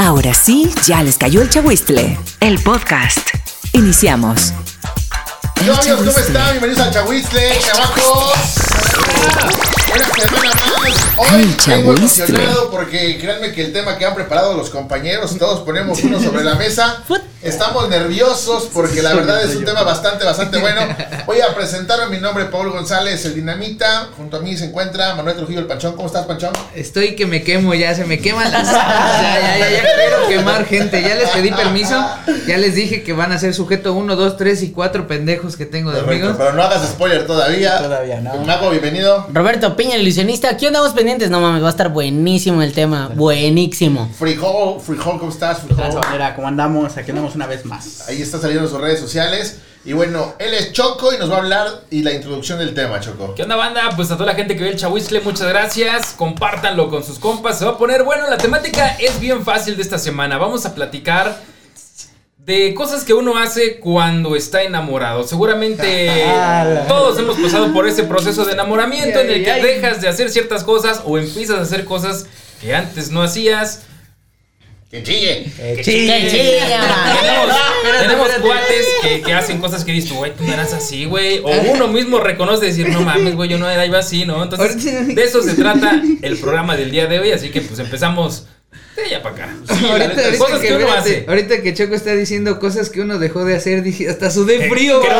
Ahora sí, ya les cayó el chagüistle. El podcast. Iniciamos. Hola amigos, ¿cómo están? Bienvenidos al Chahuizle, chavacos. Una semana más. Hoy Chahuizle. emocionado porque créanme que el tema que han preparado los compañeros, todos ponemos uno sobre la mesa. Estamos nerviosos porque la verdad es un tema bastante, bastante bueno. Voy a presentarme, mi nombre es Paul González, el Dinamita. Junto a mí se encuentra Manuel Trujillo, el Panchón. ¿Cómo estás, Panchón? Estoy que me quemo ya, se me queman las ya, ya, ya, ya quiero quemar gente. Ya les pedí permiso, ya les dije que van a ser sujeto 1, 2, 3 y 4 pendejos que tengo de Perfecto, amigos. pero no hagas spoiler todavía. Todavía no. Mago, bienvenido. Roberto Piña, el ilusionista. Aquí andamos pendientes. No mames, va a estar buenísimo el tema. Buenísimo. Frijol, Frijol, ¿cómo estás? Frijol. Mira, ¿cómo andamos? Aquí andamos una vez más. Ahí está saliendo en sus redes sociales. Y bueno, él es Choco y nos va a hablar y la introducción del tema, Choco. ¿Qué onda, banda? Pues a toda la gente que ve el Chahuizle, muchas gracias. Compártanlo con sus compas. Se va a poner bueno. La temática es bien fácil de esta semana. Vamos a platicar de cosas que uno hace cuando está enamorado. Seguramente todos hemos pasado por ese proceso de enamoramiento en el que dejas de hacer ciertas cosas o empiezas a hacer cosas que antes no hacías. ¡Que chille! ¡Qué chilla! Tenemos, tenemos espérate. cuates que, que hacen cosas que dices, güey, tú no eras así, güey. O uno mismo reconoce decir, no mames, güey, yo no era iba así, ¿no? Entonces, de eso se trata el programa del día de hoy. Así que, pues empezamos de allá para acá. ahorita, neta, ahorita cosas que, que uno espérate, hace. ahorita que Choco está diciendo cosas que uno dejó de hacer, dije, hasta sudé Eh, frío, güey.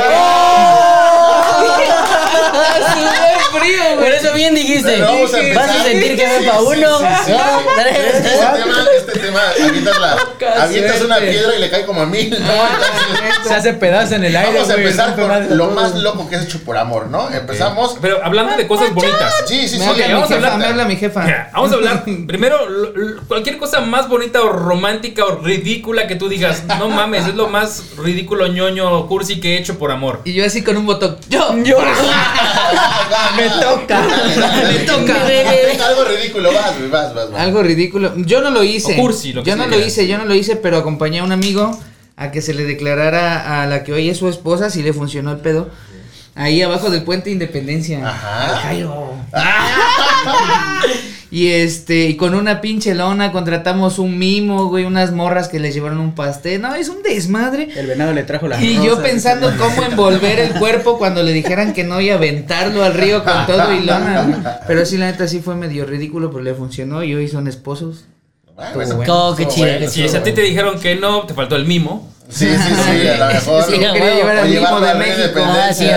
sudé frío, Por güey. eso bien dijiste. Vamos a. Vas a sentir que va para sí, uno. Este tema, avientas, la, avientas una piedra y le cae como a mil, ¿no? Entonces, Se hace pedazo en el aire. vamos a güey, empezar por lo más loco que es hecho por amor, ¿no? Empezamos. Pero hablando de cosas bonitas. Sí, sí, sí. vamos a hablar- me habla mi jefa. Mira, vamos a hablar primero cualquier cosa más bonita o romántica o ridícula que tú digas, no mames, es lo más ridículo ñoño cursi que he hecho por amor. Y yo así con un botón, yo, Yo. Me toca. me toca. Algo ridículo, vas, vas, vas, vas. Algo ridículo. Yo no lo hice. O cursi, lo que yo no lo hice, yo no lo hice, pero acompañé a un amigo a que se le declarara a la que hoy es su esposa si le funcionó el pedo. Ahí abajo del puente Independencia. Ajá. Y este, y con una pinche lona contratamos un mimo, güey, unas morras que les llevaron un pastel. No, es un desmadre. El venado le trajo la Y yo pensando cómo envolver el cuerpo cuando le dijeran que no y aventarlo al río con todo y lona. güey. Pero sí, la neta sí fue medio ridículo, pero le funcionó y hoy son esposos. Bueno, Estuvo bueno. Qué chido, bueno, qué estuvo Si a ti te dijeron que no, te faltó el mimo. Sí, sí, sí, a lo mejor. Sí, Yo a quería huevo. llevar O al mimo llevarla de a la México. Independencia, Ah, sí,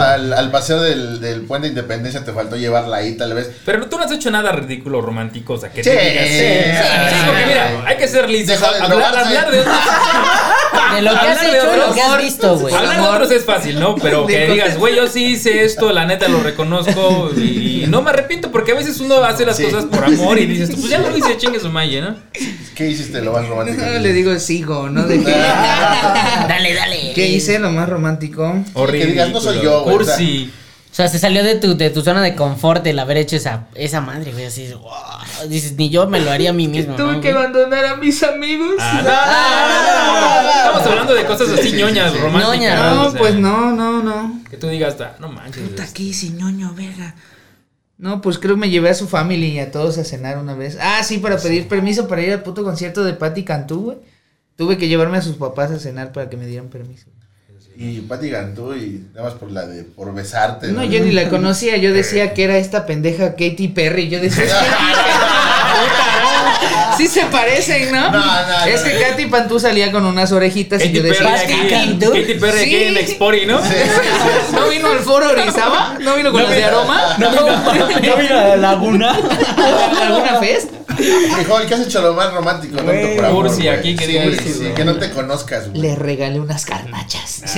al, al paseo del, del puente de Independencia te faltó llevarla ahí tal vez. Pero tú no has hecho nada ridículo romántico, o sea, que Sí, te digas. sí, Sí, porque mira, hay que ser listos. Deja de Hablar, hablar de De lo que has Hablar de hecho, lo otros. que has visto, güey. Hablar de otros es fácil, ¿no? Pero que De digas, güey, yo sí hice esto, la neta lo reconozco y no me arrepiento porque a veces uno hace las Sí. cosas por amor y dices, pues ya lo hice, chingue su malle, ¿no? ¿Qué hiciste lo más romántico? No, le digo sigo, ¿no? De que, Dale, dale. ¿Qué hice? Lo más romántico. Horrible. que digas, no soy yo, güey, o sea, Cursi. O sea, se salió de tu, de tu zona de confort el haber hecho esa, esa madre, güey. Así, wow. Dices, ni yo me lo haría a mí mismo. Tuve ¿no, que güey? abandonar a mis amigos. Ah, Estamos hablando de cosas así ñoñas, románticas. Ñoña. No, o sea, pues no, no, no. Que tú digas, "Ah, no manches. Puta, ¿qué hice, ñoño, verga? No, pues creo que me llevé a su familia y a todos a cenar una vez. Ah, sí, para pedir permiso para ir al puto concierto de Patti Cantú, güey. Tuve que llevarme a sus papás a cenar para que me dieran permiso. Y Pati Gantú y nada más por la de por besarte. No, yo ni la conocía, yo decía que era esta pendeja Katy Perry. Yo decía, es que sí se parecen, ¿no? No, no, es no. que Katy Pantú salía con unas orejitas y Katy yo Perry decía. Katy Perry aquí Sí. en Expori, ¿no? ¿no vino al foro Orizaba? ¿No vino con las de aroma? No vino, no vino a la laguna. ¿Alguna fest? Frijol, ¿qué has hecho lo más romántico? por amor, cursi güey? aquí, que sí, que no te conozcas, güey. Le regalé unas carnachas.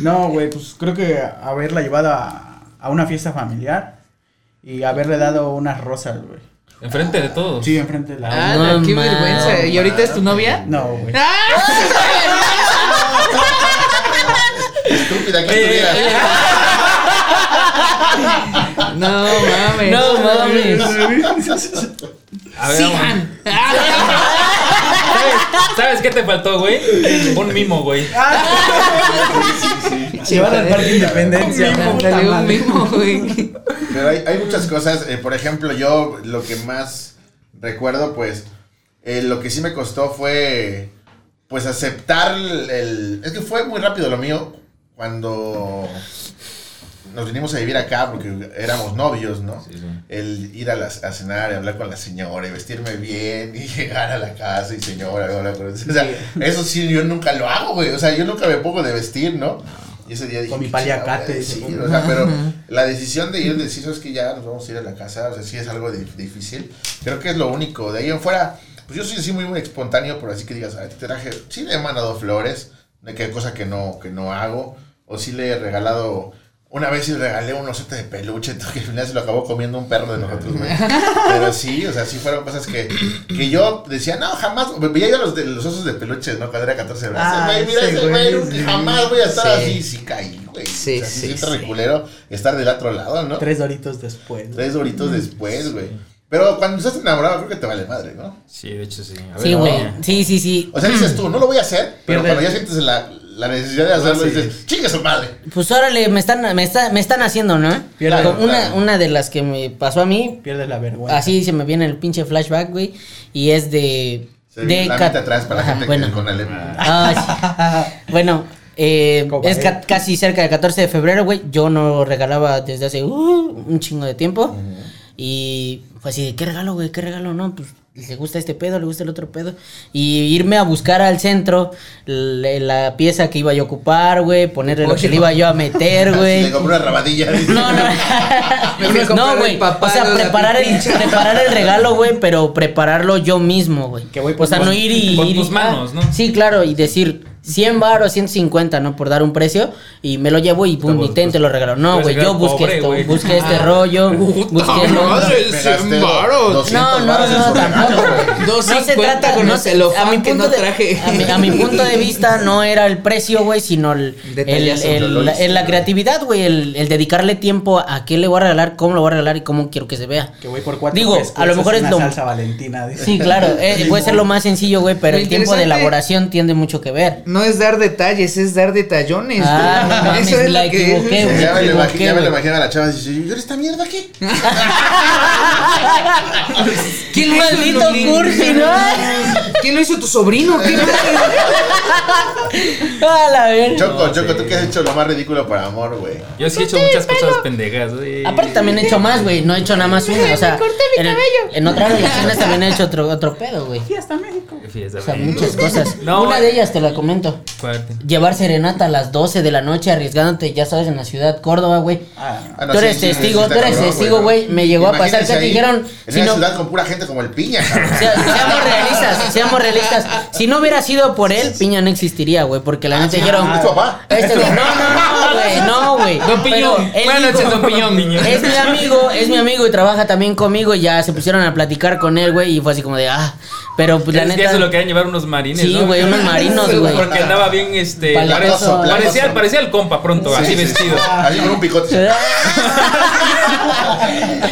No, güey, pues creo que haberla llevado a, a una fiesta familiar y haberle dado unas rosas, güey. Enfrente de todos. Sí, enfrente de la. Ah, No qué vergüenza. ¿Y ahorita es tu novia? No, güey. Estúpida, que estuvieras. No mames. No mames. A ver, vamos. ¿Sabes, ¿Sabes qué te faltó, güey? Un mimo, güey. Llevar al Parque Independencia. un mimo, güey. Pero hay, hay muchas cosas. eh, por ejemplo, yo lo que más recuerdo, pues, eh, lo que sí me costó fue, pues, aceptar el, el- Es que fue muy rápido lo mío cuando nos vinimos a vivir acá porque éramos novios, ¿no? Sí, sí. El ir a, las- a cenar y hablar con la señora y vestirme bien y llegar a la casa y señora, y hablar con O sea, eso sí, yo nunca lo hago, güey. O sea, yo nunca me pongo de vestir, ¿no? Y ese día dije, Con mi "¿Qué paliacate", a decir?". O sea, pero la decisión de ir, decir, es que ya nos vamos a ir a la casa, o sea, sí es algo di- difícil. Creo que es lo único. De ahí en fuera, pues yo soy así muy, muy espontáneo, pero así que digas, "Ay, te traje, sí le he mandado flores, de que cosa que no, que no hago, o sí le he regalado. Una vez sí regalé un osete de peluche, que al final se lo acabó comiendo un perro de nosotros, güey. Pero sí, o sea, sí fueron cosas que, que yo decía, no, jamás. Veía yo los, de, los osos de peluche, ¿no? Cuando era 14 de brazos. Ah, güey, mira ese güey, sí. jamás voy a estar Sí. así. Sí, caí, güey. Sí, o sea, sí, sí. reculero estar del otro lado, ¿no? Tres, Tres doritos después. doritos después, güey. Pero cuando estás enamorado, creo que te vale madre, ¿no? Sí, de hecho sí. A ver, Sí, güey. Sí, sí, sí. O sea, dices tú, no lo voy a hacer, pero Pierde- cuando ya sientes la, la necesidad de hacerlo, sí. dices, chingue su madre. Pues órale, me están, me está, me están haciendo, ¿no? Pierde- una, claro. una de las que me pasó a mí, Pierdes la vergüenza. así se me viene el pinche flashback, güey. Y es de. Se de la cat- atrás para la Ajá, gente bueno. que con el Ah, sí. bueno, eh, es ca- casi cerca del 14 de febrero, güey. Yo no regalaba desde hace uh, un chingo de tiempo. Y pues así, ¿qué regalo, güey? ¿Qué regalo? No, pues le gusta este pedo, le gusta el otro pedo. Y irme a buscar al centro la, la pieza que iba yo a ocupar, güey. Ponerle lo que le iba yo a meter, güey. Le compré una rabadilla. No, no. Me fui a no, güey. O sea, preparar el, preparar el regalo, güey, pero prepararlo yo mismo, güey. Que voy O sea, no ir y. con ir y- tus manos, ¿no? Sí, claro, y decir 100 bar o 150, ¿no? Por dar un precio. Y me lo llevo y pum, Pues, y ten, pues, te lo regalo. No, güey, yo busqué pobre, esto, güey. busqué este rollo. Busqué lo- madre, Me 100 gasté varos. 200 No, no, no, tampoco. No se trata con no se- a mi que no de-. A mi, a mi punto de vista no era el precio, güey, sino el, el, la, hice. el- la creatividad, güey, el, el dedicarle tiempo a qué le voy a regalar, cómo lo voy a regalar y cómo quiero que se vea. Que voy por cuatro Digo, a lo mejor es lo- salsa valentina. Sí, claro, eh, puede ser lo más sencillo, güey, pero el tiempo de elaboración tiene mucho que ver. No es dar detalles, es dar detallones. Ah, no güey. mames, Eso es la lo que equivoqué, es. güey. Ya me, lo equivoqué, imagino, ya me lo güey. imagino a la chava y dice, ¿y ahora esta mierda qué? ¿Quién lo hizo, Maldito cursi, ¿no? ¿Quién lo hizo tu sobrino? ¿Qué A la verga. Choco, No, Choco, sí. ¿tú qué has hecho lo más ridículo para amor, güey? Yo sí he hecho muchas cosas pendejas, güey. Aparte también he hecho más, güey, no he hecho nada más una, o sea, en, el- en otras relaciones también he hecho otro, otro pedo, güey. Fiesta México. Fiesta, O sea, muchas cosas. No, Una eh. de ellas te la comento. Fuerte. Llevar serenata a las 12 de la noche arriesgándote, ya sabes, en la ciudad Córdoba, güey. Ah, Ah, no, Tú sí, eres sí, sí, testigo, sí, tú eres cabrón, testigo, ¿no? güey. Me llegó a pasar que te dijeron, En si una no, ciudad con pura gente como el piña, cabrón. sea- seamos realistas, seamos realistas. Si no hubiera sido por él, Piña no existiría, güey, porque la neta dijeron, ¿Es tu papá? este no, no, no, güey, no, güey. Don Piñón. Buenas noches, don Piñón. Es mi amigo, es mi amigo y trabaja también conmigo y ya se pusieron a platicar con él, güey, y fue así como de, ah, pero pues la Es que neta. se lo querían llevar unos marines, Sí, ¿no? güey, unos marinos, güey. Porque andaba bien, este... Palacoso, pare- parecía, palacoso. parecía el compa pronto, así Sí, sí, vestido. sí. Así con un picote.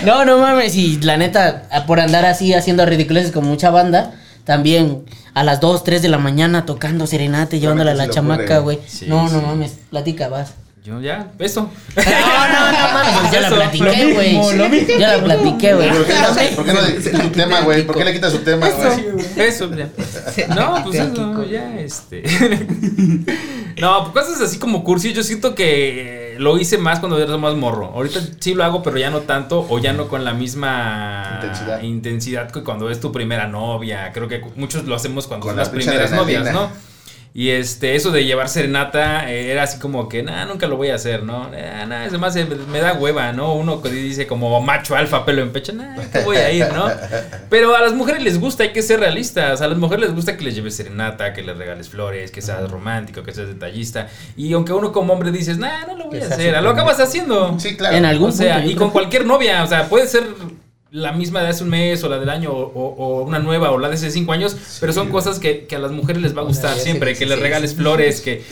No, no mames, y la neta, por andar así haciendo ridiculeces con mucha banda, también a las 2, 3 de la mañana tocando serenata y llevándola a la chamaca, güey. Sí, no, no sí. mames, platica, vas. Yo ya, eso. No, no, no mames, pues ya la platiqué, güey. Ya la platiqué, güey. ¿Por qué no, ¿por qué no dices tu tema, güey? ¿Por qué le quitas su tema, güey? Eso, ya. No, pues eso, ya, este. No, pues cosas así como cursi, yo siento que lo hice más cuando era más morro. Ahorita sí lo hago, pero ya no tanto, o ya no con la misma Intensidad. intensidad que cuando es tu primera novia. Creo que muchos lo hacemos cuando Con son la las primeras novias. ¿no? Y este, eso de llevar serenata eh, era así como que, nada, nunca lo voy a hacer, ¿no? Nah, nah, es más, eh, me da hueva, ¿no? Uno dice como macho alfa, pelo en pecho, nah, que voy a ir, ¿no? Pero a las mujeres les gusta, hay que ser realistas. A las mujeres les gusta que les lleves serenata, que les regales flores, que seas romántico, que seas detallista. Y aunque uno como hombre dices, nah, no lo voy a hacer, lo acabas haciendo. Sí, claro. En algún O sea, punto, y con cualquier novia, o sea, puede ser la misma de hace un mes o la del año o, o- o una nueva o la de hace cinco años, pero son cosas que, que a las mujeres les va a gustar siempre, que sí, les sí, regales sí. flores, que,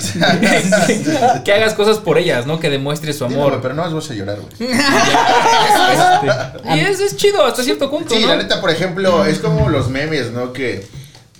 que hagas cosas por ellas, ¿no? Que demuestres su amor. pero no vas a llorar, güey. Este, y eso es chido hasta cierto punto, Sí, ¿no? la neta, por ejemplo, es como los memes, ¿no? Que,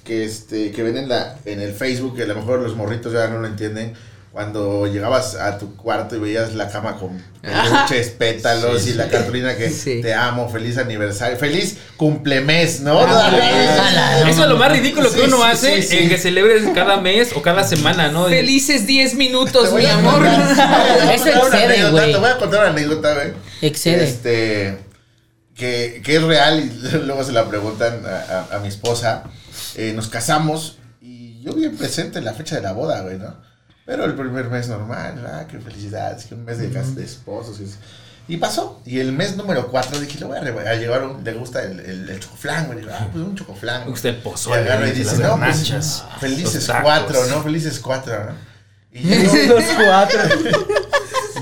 que, este, que ven en, la, en el Facebook, que a lo mejor los morritos ya no lo entienden. Cuando llegabas a tu cuarto y veías la cama con peluches, pétalos y la cartulina que Sí. te amo, feliz aniversario, feliz cumplemes, ¿no? Ah, Eso es lo más ridículo que Sí, uno hace, sí, sí. eh, que celebres cada mes o cada semana, ¿no? Felices 10 minutos, Te voy mi a amor. contar- Eso te voy a contar una excede, güey. Te voy a contar una anécdota, güey. Excede. Este, que, que es real y luego se la preguntan a, a- a mi esposa. Eh, nos casamos y yo bien presente en la fecha de la boda, güey, ¿no? Pero el primer mes normal, ah, qué felicidades, que un mes de, cas- de esposos. Y, y pasó. Y el mes número 4 dije, le voy a, re- a llevar un, le gusta el, el, el chocoflán, güey. Ah, pues un chocoflán. Me gusta el Y agarra y las dice, no, pues, felices los tacos". cuatro, ¿no? Felices cuatro, ¿no? Y yo, Los cuatro.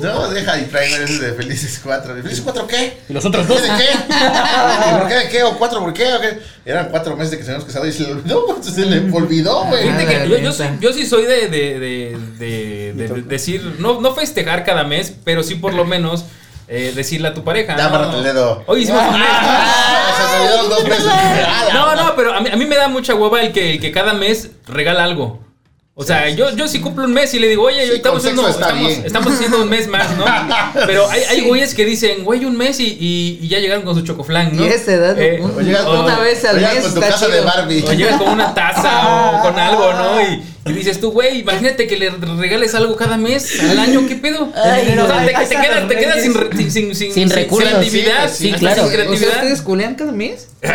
no, deja y traigo ese de felices cuatro. ¿Felices cuatro qué? Y los otros ¿Qué dos. de qué? ¿Y ¿Por qué de qué? ¿O cuatro por qué? ¿O qué? Eran cuatro meses de que se habíamos casado y se le olvidó, pues, se le olvidó, güey. Ah, yo, yo, sí soy de, de, de, de- de- de decir, no, no festejar cada mes, pero sí por lo menos eh, decirle a tu pareja. Ya, no, el dedo. Hoy hicimos un mes. Ah, se me olvidaron dos meses. No, no, pero a mí, a mí me da mucha hueva el que, el que cada mes regala algo. O sea, yo, yo sí cumplo un mes y le digo, oye, Sí, estamos, haciendo, estamos, estamos haciendo un mes más, ¿no? Pero hay, hay güeyes que dicen, güey, un mes y, y, y ya llegaron con su chocoflán, ¿no? Y a esa edad, Eh, un- O llegas o- una vez al o llegas mes con tu está casa de chido. Barbie. o llegas con una taza o con algo, ¿no? Y, y dices tú, güey, imagínate que le regales algo cada mes al año, ¿qué pedo? Ay, o sea, te, quedas, te quedas sin, sin, sin, sin, Sin recursos, creatividad. sí, sí, claro. Sin O sea, creatividad. ¿ustedes culean cada mes?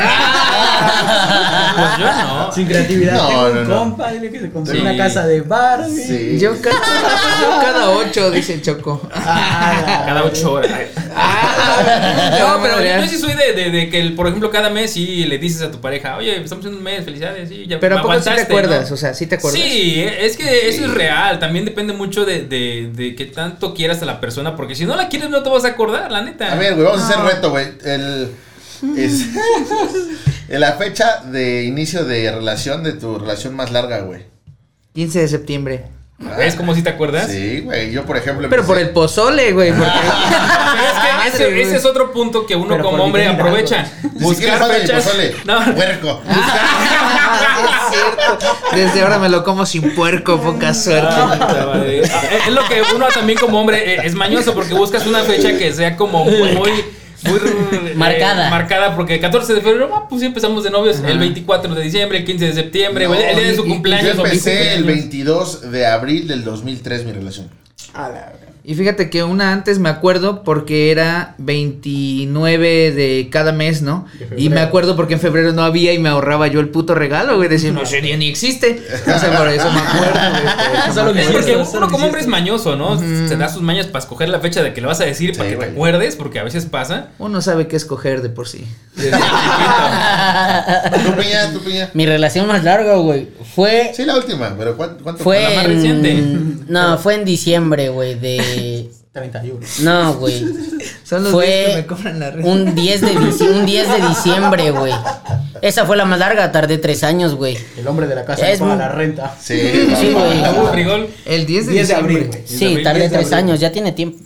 Pues yo no. Sin creatividad. No, Tengo no, un no. compa, dile que se compró Sí. una casa de Barbie. Sí. Yo cada, yo cada ocho, dice Choco. Ah, Cada ocho horas. Ah, No, pero yo, sí soy de, de, de que, el, por ejemplo, cada mes sí le dices a tu pareja, oye, estamos en un mes, felicidades, sí, ya Pero me ¿a poco sí te acuerdas? ¿no? O sea, ¿sí te acuerdas? Sí, es que eso es real. También depende mucho de, de, de qué tanto quieras a la persona, porque si no la quieres no te vas a acordar, la neta. A ver, güey, vamos a hacer reto, güey. El. Es, en la fecha de inicio de relación de tu relación más larga, güey. 15 de septiembre. ¿Ves cómo si te acuerdas? Sí, güey. Yo, por ejemplo. Pero por el pozole, güey. Porque... Pero es que ese, es otro punto que uno Pero como hombre aprovecha. Buscar fechas. pozole. No, Puerco. Ah, es cierto. Desde ahora me lo como sin puerco, poca suerte. Ah, eh, Es lo que uno también como hombre eh, es mañoso porque buscas una fecha que sea como muy, muy, muy, eh, Marcada. marcada porque el 14 de febrero, ah, pues sí empezamos de novios, el 24 de diciembre, el 15 de septiembre, No, el día de su y- cumpleaños. Yo o mi empecé el cumpleaños. 22 de abril del 2003 mi relación. A la verga. Y fíjate que una antes me acuerdo porque era 29 de cada mes, ¿no? Y me acuerdo porque en febrero no había y me ahorraba yo el puto regalo, güey. Decía, no, ese día ni existe. O sea, por eso me acuerdo, güey. por eso Solo me Es que- acuerdo. porque uno que como hombre es mañoso, ¿no? Se da sus mañas para escoger la fecha de que le vas a decir para Sí, que te güey. acuerdes, porque a veces pasa. Uno sabe qué escoger de por sí. ¿Tu piña? ¿Tu piña? Mi relación más larga, güey, fue Sí, la última, pero ¿cuánto? cuánto fue la más en- reciente. No, fue en diciembre, güey, de 31. No, güey. Son los Fue días que me cobran la renta. Un 10 de, un 10 de diciembre, güey. Esa fue la más larga, tardé tres años, güey. El hombre de la casa Es paga la renta. Sí, Sí, güey. El 10 de 10 de diciembre. abril, güey. Sí, tardé 10 de tres abril. años, ya tiene tiempo.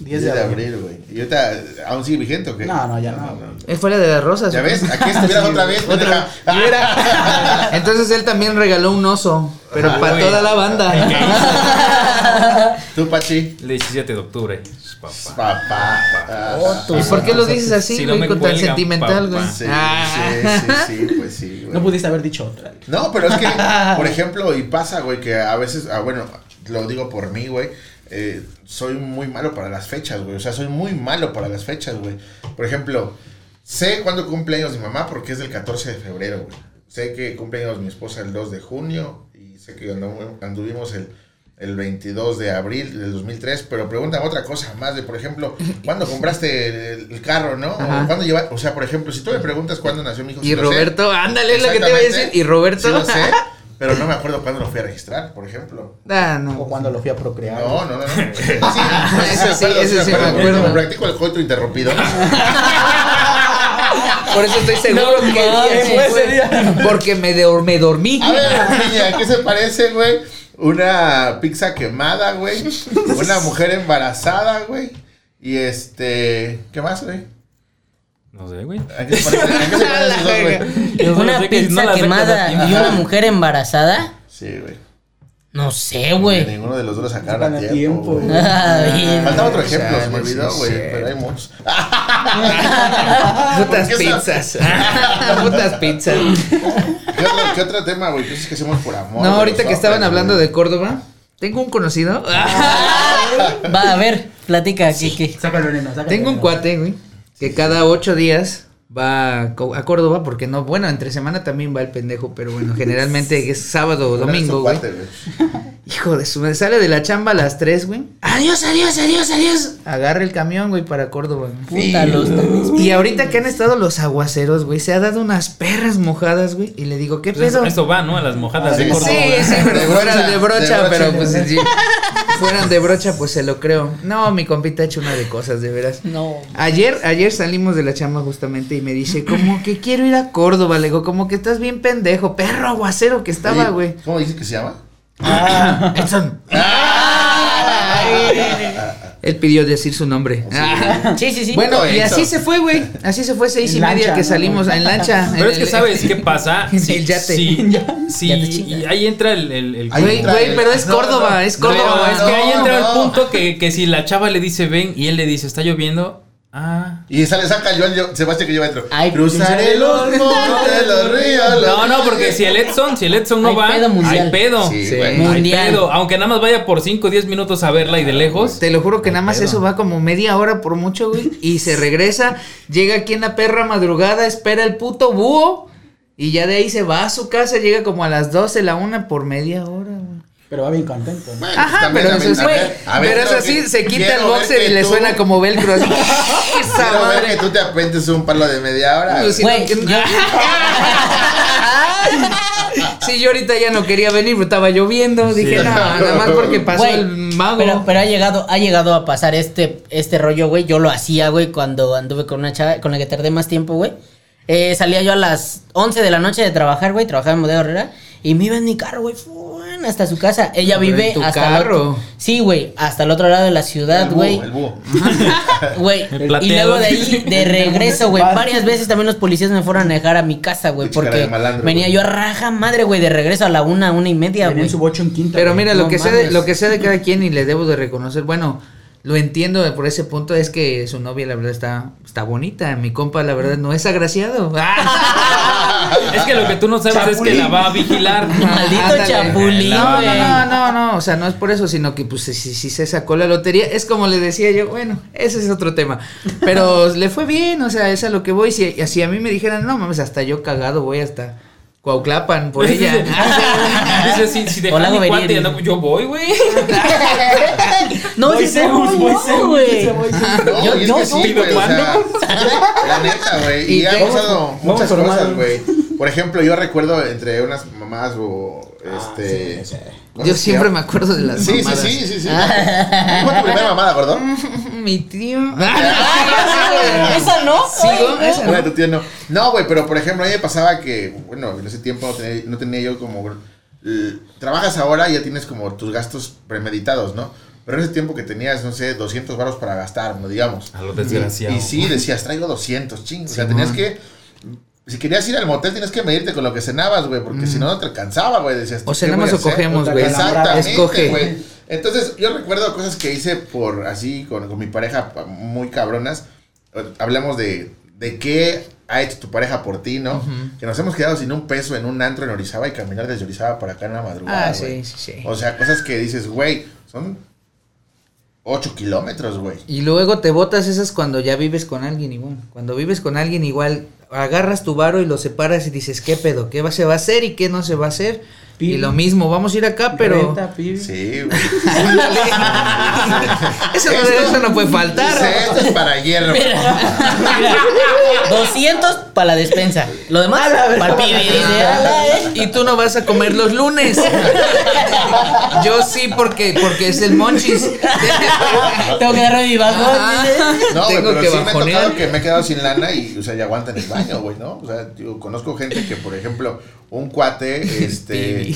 10 de abril, güey. ¿Y ahorita aún sigue vigente o qué? No, no, ya no, güey. Él fue la de las rosas. ¿Ya ves? Aquí estuvieras otra vez. pendeja. Entonces él también regaló un oso, pero para Uy. toda la banda. Tú, Pachi. El 17 de octubre. Papá. Papá. Ah, ¿Y por qué lo dices así, güey, con tan sentimental, güey? Sí, Ah. sí, sí, sí, pues sí, güey. No pudiste haber dicho otra. No, pero es que, por ejemplo, y pasa, güey, que a veces, ah, bueno, lo digo por mí, güey, eh, soy muy malo para las fechas, güey. O sea, soy muy malo para las fechas, güey. Por ejemplo, sé cuándo cumple años mi mamá porque es del 14 de febrero, güey. Sé que cumple años mi esposa el 2 de junio y sé que andu- anduvimos el, el 22 de abril del 2003, pero pregúntame otra cosa más de, por ejemplo, ¿cuándo compraste el, el carro, no? Ajá. O, ¿cuándo lleva, o sea, por ejemplo, si tú me preguntas cuándo nació mi hijo, Y sí lo sé. Roberto, ándale, es lo que te iba a decir. Y Roberto. Sí lo sé, pero no me acuerdo cuándo lo fui a registrar, por ejemplo. Ah, O no. cuando lo fui a procrear. No, no, no. no. Sí, Ese sí, ese sí me Como acuerdo. practico el coito interrumpido. Por eso estoy seguro No que mames, sí fue fue. ese día. Porque me, me dormí. A ver, niña, ¿a qué se parece, güey? Una pizza quemada, güey. Una mujer embarazada, güey. Y este. ¿Qué más, güey? No sé, güey. ¿A qué qué Una pizza quemada y una mujer embarazada. Sí, güey. No sé, Que güey. ninguno de los dos lo sacaron a tiempo. güey. Ay, Falta otro ejemplo, se me olvidó, güey. pero hay muchos. Putas ¿Por qué pizzas. Putas pizzas. ¿Qué otro, qué otro tema, güey? Cosas que hacemos por amor. No, ahorita que estaban hablando de Córdoba, tengo un conocido. Va, a ver, platica, ¿qué, qué? Veneno, saca el Tengo un cuate, güey, que cada ocho días va a Córdoba, porque no, bueno, entre semana también va el pendejo, pero bueno, generalmente es sábado o domingo, güey. Hijo de su madre, sale de la chamba a las 3, güey. Adiós, adiós, adiós, adiós. Agarra el camión, güey, para Córdoba. Puta, los Y ahorita que han estado los aguaceros, güey, se ha dado unas perras mojadas, güey. Y le digo, ¿qué Pues pedo? eso, va, ¿no? A las mojadas Sí, de Sí, Córdoba. sí, pero De fueran brocha, de brocha, de brocha. pero pues si fueran de brocha, pues se lo creo. No, mi compita ha hecho una de cosas, de veras. No. Ayer, ayer salimos de la chamba justamente y me dice, como que quiero ir a Córdoba, le digo, como que estás bien pendejo, perro aguacero que estaba, güey. ¿Cómo dice que se llama? Edson. Él pidió decir su nombre. Sí, sí, sí. Bueno, y así se fue, güey. Así se fue seis y media que salimos en lancha. Pero es que sabes qué pasa. El yate. sí, y ahí entra el, Güey, pero es Córdoba, es Córdoba. es que ahí entra el punto que, que si la chava le dice ven y él le dice está lloviendo, ah. Y sale, saca Joan yo- Sebastián que lleva dentro. Ay, Cruzaré los montes, los ríos. los No, no, porque si el Edson, si el Edson no Hay va, pedo mundial. hay pedo. Sí, Sí. güey. Hay pedo. Aunque nada más vaya por 5 o 10 minutos a verla y de lejos. Te lo juro que nada más pedo. eso va como media hora por mucho, güey. Y se regresa, llega aquí en la perra madrugada, espera el puto búho. Y ya de ahí se va a su casa, llega como a las 12, la una por media hora, güey. Pero va bien contento. Ajá, pero eso ver, Pero es quiero así, que- se quita el boxer y le tú- suena como velcro así. Esa Quiero ver que madre. tú te apentes un palo de media hora. Pues sí, Güey, no, que- yo- Sí, yo ahorita ya no quería venir, pero estaba lloviendo. Dije, no, nada más porque pasó Güey, el mago. Pero, pero ha llegado, ha llegado a pasar este, este rollo, güey. Yo lo hacía, güey, cuando anduve con una chava con la que tardé más tiempo, güey. Eh, salía yo a las 11 de la noche de trabajar, güey. Trabajaba en Bodega Herrera. Y me iba en mi carro, güey. Hasta su casa. Ella Pero vive en tu hasta el carro. otro- Sí, güey. Hasta el otro lado de la ciudad, El búho, güey. El búho. Güey, y luego de ahí, de regreso, güey. Varias veces también los policías me fueron a dejar a mi casa, güey. Porque malandro, venía yo a raja madre, güey, de regreso a la una, una y media, güey. en su bocho en quinta. Pero mira, lo No que sea de, lo que sea de cada quien y le debo de reconocer, bueno, lo entiendo por ese punto es que su novia la verdad está está bonita, mi compa la verdad no es agraciado. Es que lo que tú no sabes es que la va a vigilar. Maldito Ándale. chapulín, No, güey. no, no, no, no, o sea, no es por eso, sino que pues si, si se sacó la lotería, es como le decía yo, bueno, ese es otro tema, pero le fue bien, o sea, es a lo que voy, si así a mí me dijeran, no mames, hasta yo cagado voy hasta Cuauclapan por ella. Dice, si, si dejan Hola, mi cuate, yo voy, güey. No, sí voy no, güey. dice, Yo- sí, sí, güey. O ¿cuándo? sea, la neta, güey. Y ¿Y ha pasado muchas cosas, güey. Por ejemplo, yo recuerdo entre unas mamás o este. sí, sí. cosas Yo siempre me acuerdo de las Sí, sí, mamadas. sí, sí, sí. ¿Cuál fue tu primera mamada, gordo? Mi tío. ¿Esa no? Ay, esa no. tu tío no. No, güey, pero por ejemplo, a mí me pasaba que, bueno, en ese tiempo no tenía, no tenía yo como. trabajas ahora y ya tienes como tus gastos premeditados, ¿no? Pero en ese tiempo que tenías, no sé, 200 baros para gastar, ¿no? digamos. A lo desgraciado. Y sí, decías, traigo 200, ching. O sea, tenías que. Si querías ir al motel, tienes que medirte con lo que cenabas, güey, porque si no, no te alcanzaba, güey. Decías, O ¿qué cenamos o cogemos, güey. Exactamente, Escoge. güey. Entonces, yo recuerdo cosas que hice por así, con, con mi pareja, pa- muy cabronas. Hablamos de, de qué ha hecho tu pareja por ti, ¿no? Que nos hemos quedado sin un peso en un antro en Orizaba y caminar desde Orizaba para acá en la madrugada. Ah, güey. sí, sí, sí. O sea, cosas que dices, güey, son 8 kilómetros, güey. Y luego te botas esas cuando ya vives con alguien igual. Cuando vives con alguien igual, agarras tu varo y lo separas y dices, ¿qué pedo? ¿Qué se va a hacer y qué no se va a hacer? Y lo mismo, vamos a ir acá, pero... Sí, güey. Eso, no- eso no puede faltar. Esto es para hierro. Mira, 200 para la despensa. Lo demás para el pibe. Dice, ala, eh. Y tú no vas a comer los lunes. Yo sí, porque, porque es el monchis. Tengo que darme mi bajón. No, güey, Tengo pero que sí me bajonear. tocado que me he quedado sin lana y, o sea, ya aguantan el baño, güey, ¿no? O sea, yo conozco gente que, por ejemplo, un cuate, este,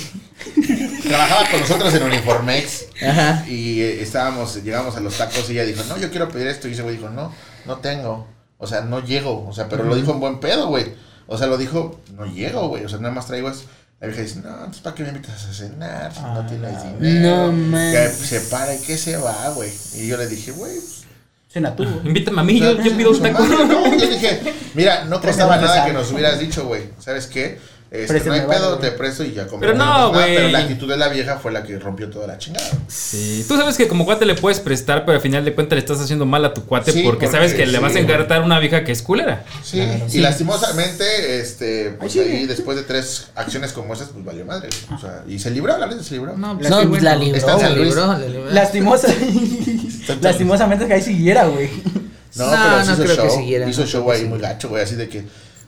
trabajaba con nosotros en Uniformex Ajá. y eh, estábamos, llegamos a los tacos y ella dijo, no, yo quiero pedir esto y ese güey dijo, no, no tengo, o sea, no llego, o sea, pero lo dijo en buen pedo, güey, o sea, lo dijo, no llego, güey, o sea, nada más traigo es La vieja dice, no, entonces ¿para qué me invitas a cenar si no Ah, tienes no. dinero? No, man. Que se para y que se va, güey. Y yo le dije, güey, pues, Cena tú, güey. Invítame a mí, yo, yo pido un taco. No, yo dije, mira, no costaba nada que nos hubieras dicho, güey. ¿Sabes qué? Este, no hay pedo, te presto y ya comemos. Pero no, güey. Pero la actitud de la vieja fue la que rompió toda la chingada. Sí, tú sabes que como cuate le puedes prestar, pero al final de cuentas le estás haciendo mal a tu cuate Sí, porque, porque sabes que le vas a encartar una vieja que es culera. Sí, y sí. lastimosamente, este, pues Ahí después de tres acciones como esas, pues valió madre. O sea, y se libró, la neta se libró. No, No, pues la libró, Está en San Luis. libró, la libró. Lastimosa. Lastimosamente que ahí siguiera, güey. No, No, pero sí no hizo creo que siguiera, hizo no show ahí muy gacho, güey, así de que,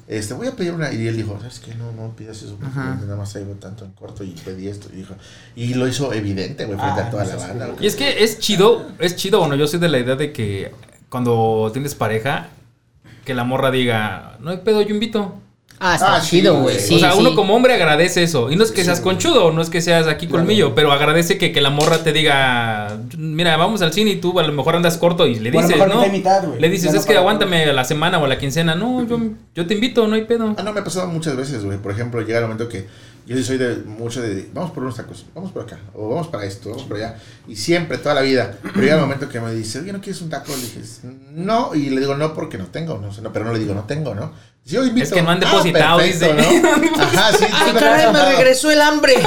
este, voy a pedir una. Y él dijo, ¿sabes qué? No, no pidas eso, nada más traigo tanto en corto y pedí esto. Y dijo, y lo hizo evidente, güey, frente Ah, a toda no la banda. Y es que es chido, es chido, bueno, yo soy de la idea de que cuando tienes pareja, que la morra diga, no hay pedo, yo invito. Ah, está Ah, chido, güey. Sí, o sea, sí. uno como hombre agradece eso. Y no es que seas conchudo, no es que seas aquí colmillo, pero agradece que, que la morra te diga, mira, vamos al cine y tú a lo mejor andas corto y le O a lo dices, mejor ¿no? mitad y mitad, güey. le dices, Ya no es que para aguántame a la semana o a la quincena. No, yo, yo te invito, no hay pedo. Ah, no, me ha pasado muchas veces, güey. Por ejemplo, llega el momento que yo sí soy de mucho de, vamos por unos tacos, vamos por acá, o vamos para esto, vamos por allá. Y siempre, toda la vida. Pero llega el momento que me dice, oye, ¿no quieres un taco? Le dije, no, y le digo, no, porque no tengo, no, sé, no, pero no le digo, no tengo, ¿no? Yo invito, Es que no han "Ah, depositado", perfecto, dice. ¿no? Ajá, sí. Ay, caray, me regresó el hambre.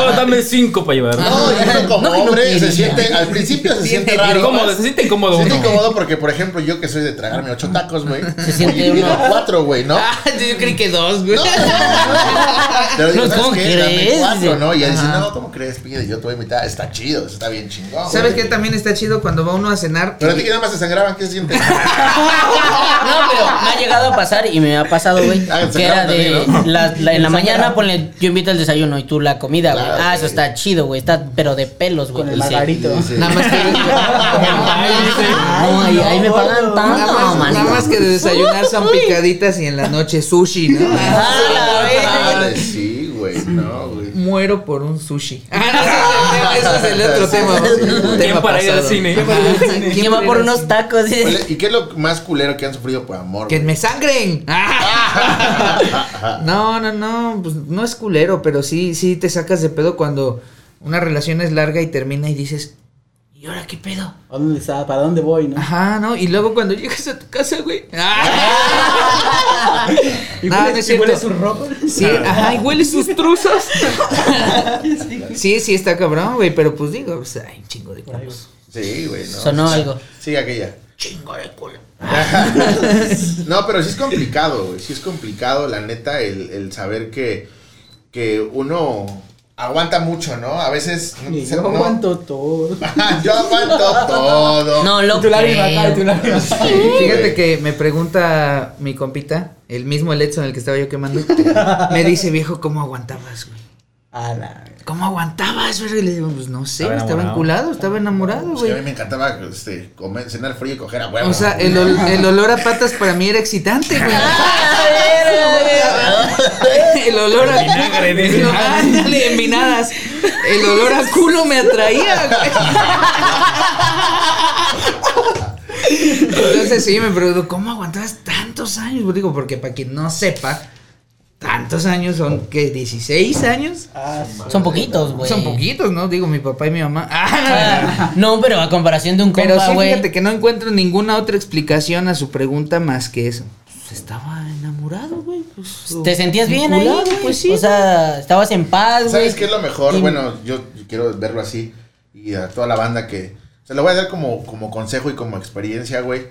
Oh, dame cinco para llevar. No, y uno como No, no hombre se quería. siente, al principio se siente Siente raro. Incómodo, se siente incómodo Se siente incómodo porque, por ejemplo, yo que soy de tragarme ocho tacos, güey. Se siente uno- cuatro, güey, ¿no? Ah, yo creí que dos, güey. Pero digo, No, ¿sabes ¿cómo qué? Dame crees? cuatro, ¿no? Y ella dice, no, ¿cómo crees? Pide, yo te voy a invitar. Está chido, está bien chingón. ¿Sabes qué también está chido cuando va uno a cenar? Pero a ti que nada más se sangraban, ¿qué se siente? No, pero me ha llegado a pasar y me ha pasado, güey. Ah, que era de. también, ¿no? la- la- en la mañana, ponle, yo invito el desayuno y tú la comida, güey. Claro, ah, eso está chido, güey. Está, pero de pelos, güey. Con el margarito. Sí. Nada más que, No, ahí, ahí me pagan tanto, nada más, man. nada más que de desayunar son picaditas y en la noche sushi, ¿no? Ah. Madre, sí, güey, no. Muero por un sushi. Ah, no, ese es el otro tema. ¿Quién tema para ir al cine? ¿Quién va por unos tacos? ¿Y qué es lo más culero que han sufrido por amor? Que me sangren. No, no, no, pues no es culero, pero sí, sí te sacas de pedo cuando una relación es larga y termina y dices, ¿y ahora qué pedo? ¿A dónde está? ¿Para dónde voy, no? Ajá, ¿no? Y luego cuando llegas a tu casa, güey. Y No, huele- no huele su ropa. Sí, ajá, y huele sus truzos. Sí, sí, está cabrón, güey, pero pues digo, pues, hay un chingo de cosas. Sí, güey, no. Sonó algo. Sí, aquella. Chingo de culo. No, pero sí es complicado, güey. Sí es complicado, la neta, el, el saber que, que uno aguanta mucho, ¿no? A veces. Se- Yo no- aguanto todo. yo aguanto todo. No, lo Tu tu lágrima. Fíjate güey. que me pregunta mi compita, el mismo el Edson el que estaba yo quemando, me dice, viejo, ¿cómo aguantabas, güey? A la. ¿Cómo aguantabas, güey? Y le digo, pues no sé, Estaba estaba enculado, estaba enamorado, Pues que a mí güey. me encantaba este, comer, cenar frío y coger a huevo. O sea, el, ol- el olor a patas para mí era excitante, güey. El olor a Vinagre, de vinagre. ándale, envinadas. El olor a culo me atraía, güey. Entonces sí, me pregunto, ¿cómo aguantabas tantos años? Pues digo, porque para quien no sepa, tantos años son, ¿qué? ¿16 años? Ah, Son poquitos, güey. Son poquitos, ¿no? Digo, mi papá y mi mamá. Ah, No, pero a comparación de un Pero compa, sí, güey. fíjate que no encuentro ninguna otra explicación a su pregunta más que eso. Pues estaba enamorado, güey. pues, ¿Te sentías bien ahí? güey? Pues sí. O sea, estabas en paz, güey. ¿Sabes qué es lo mejor? Y- Bueno, yo quiero verlo así. Y a toda la banda que. Se lo voy a dar como, como consejo y como experiencia, güey.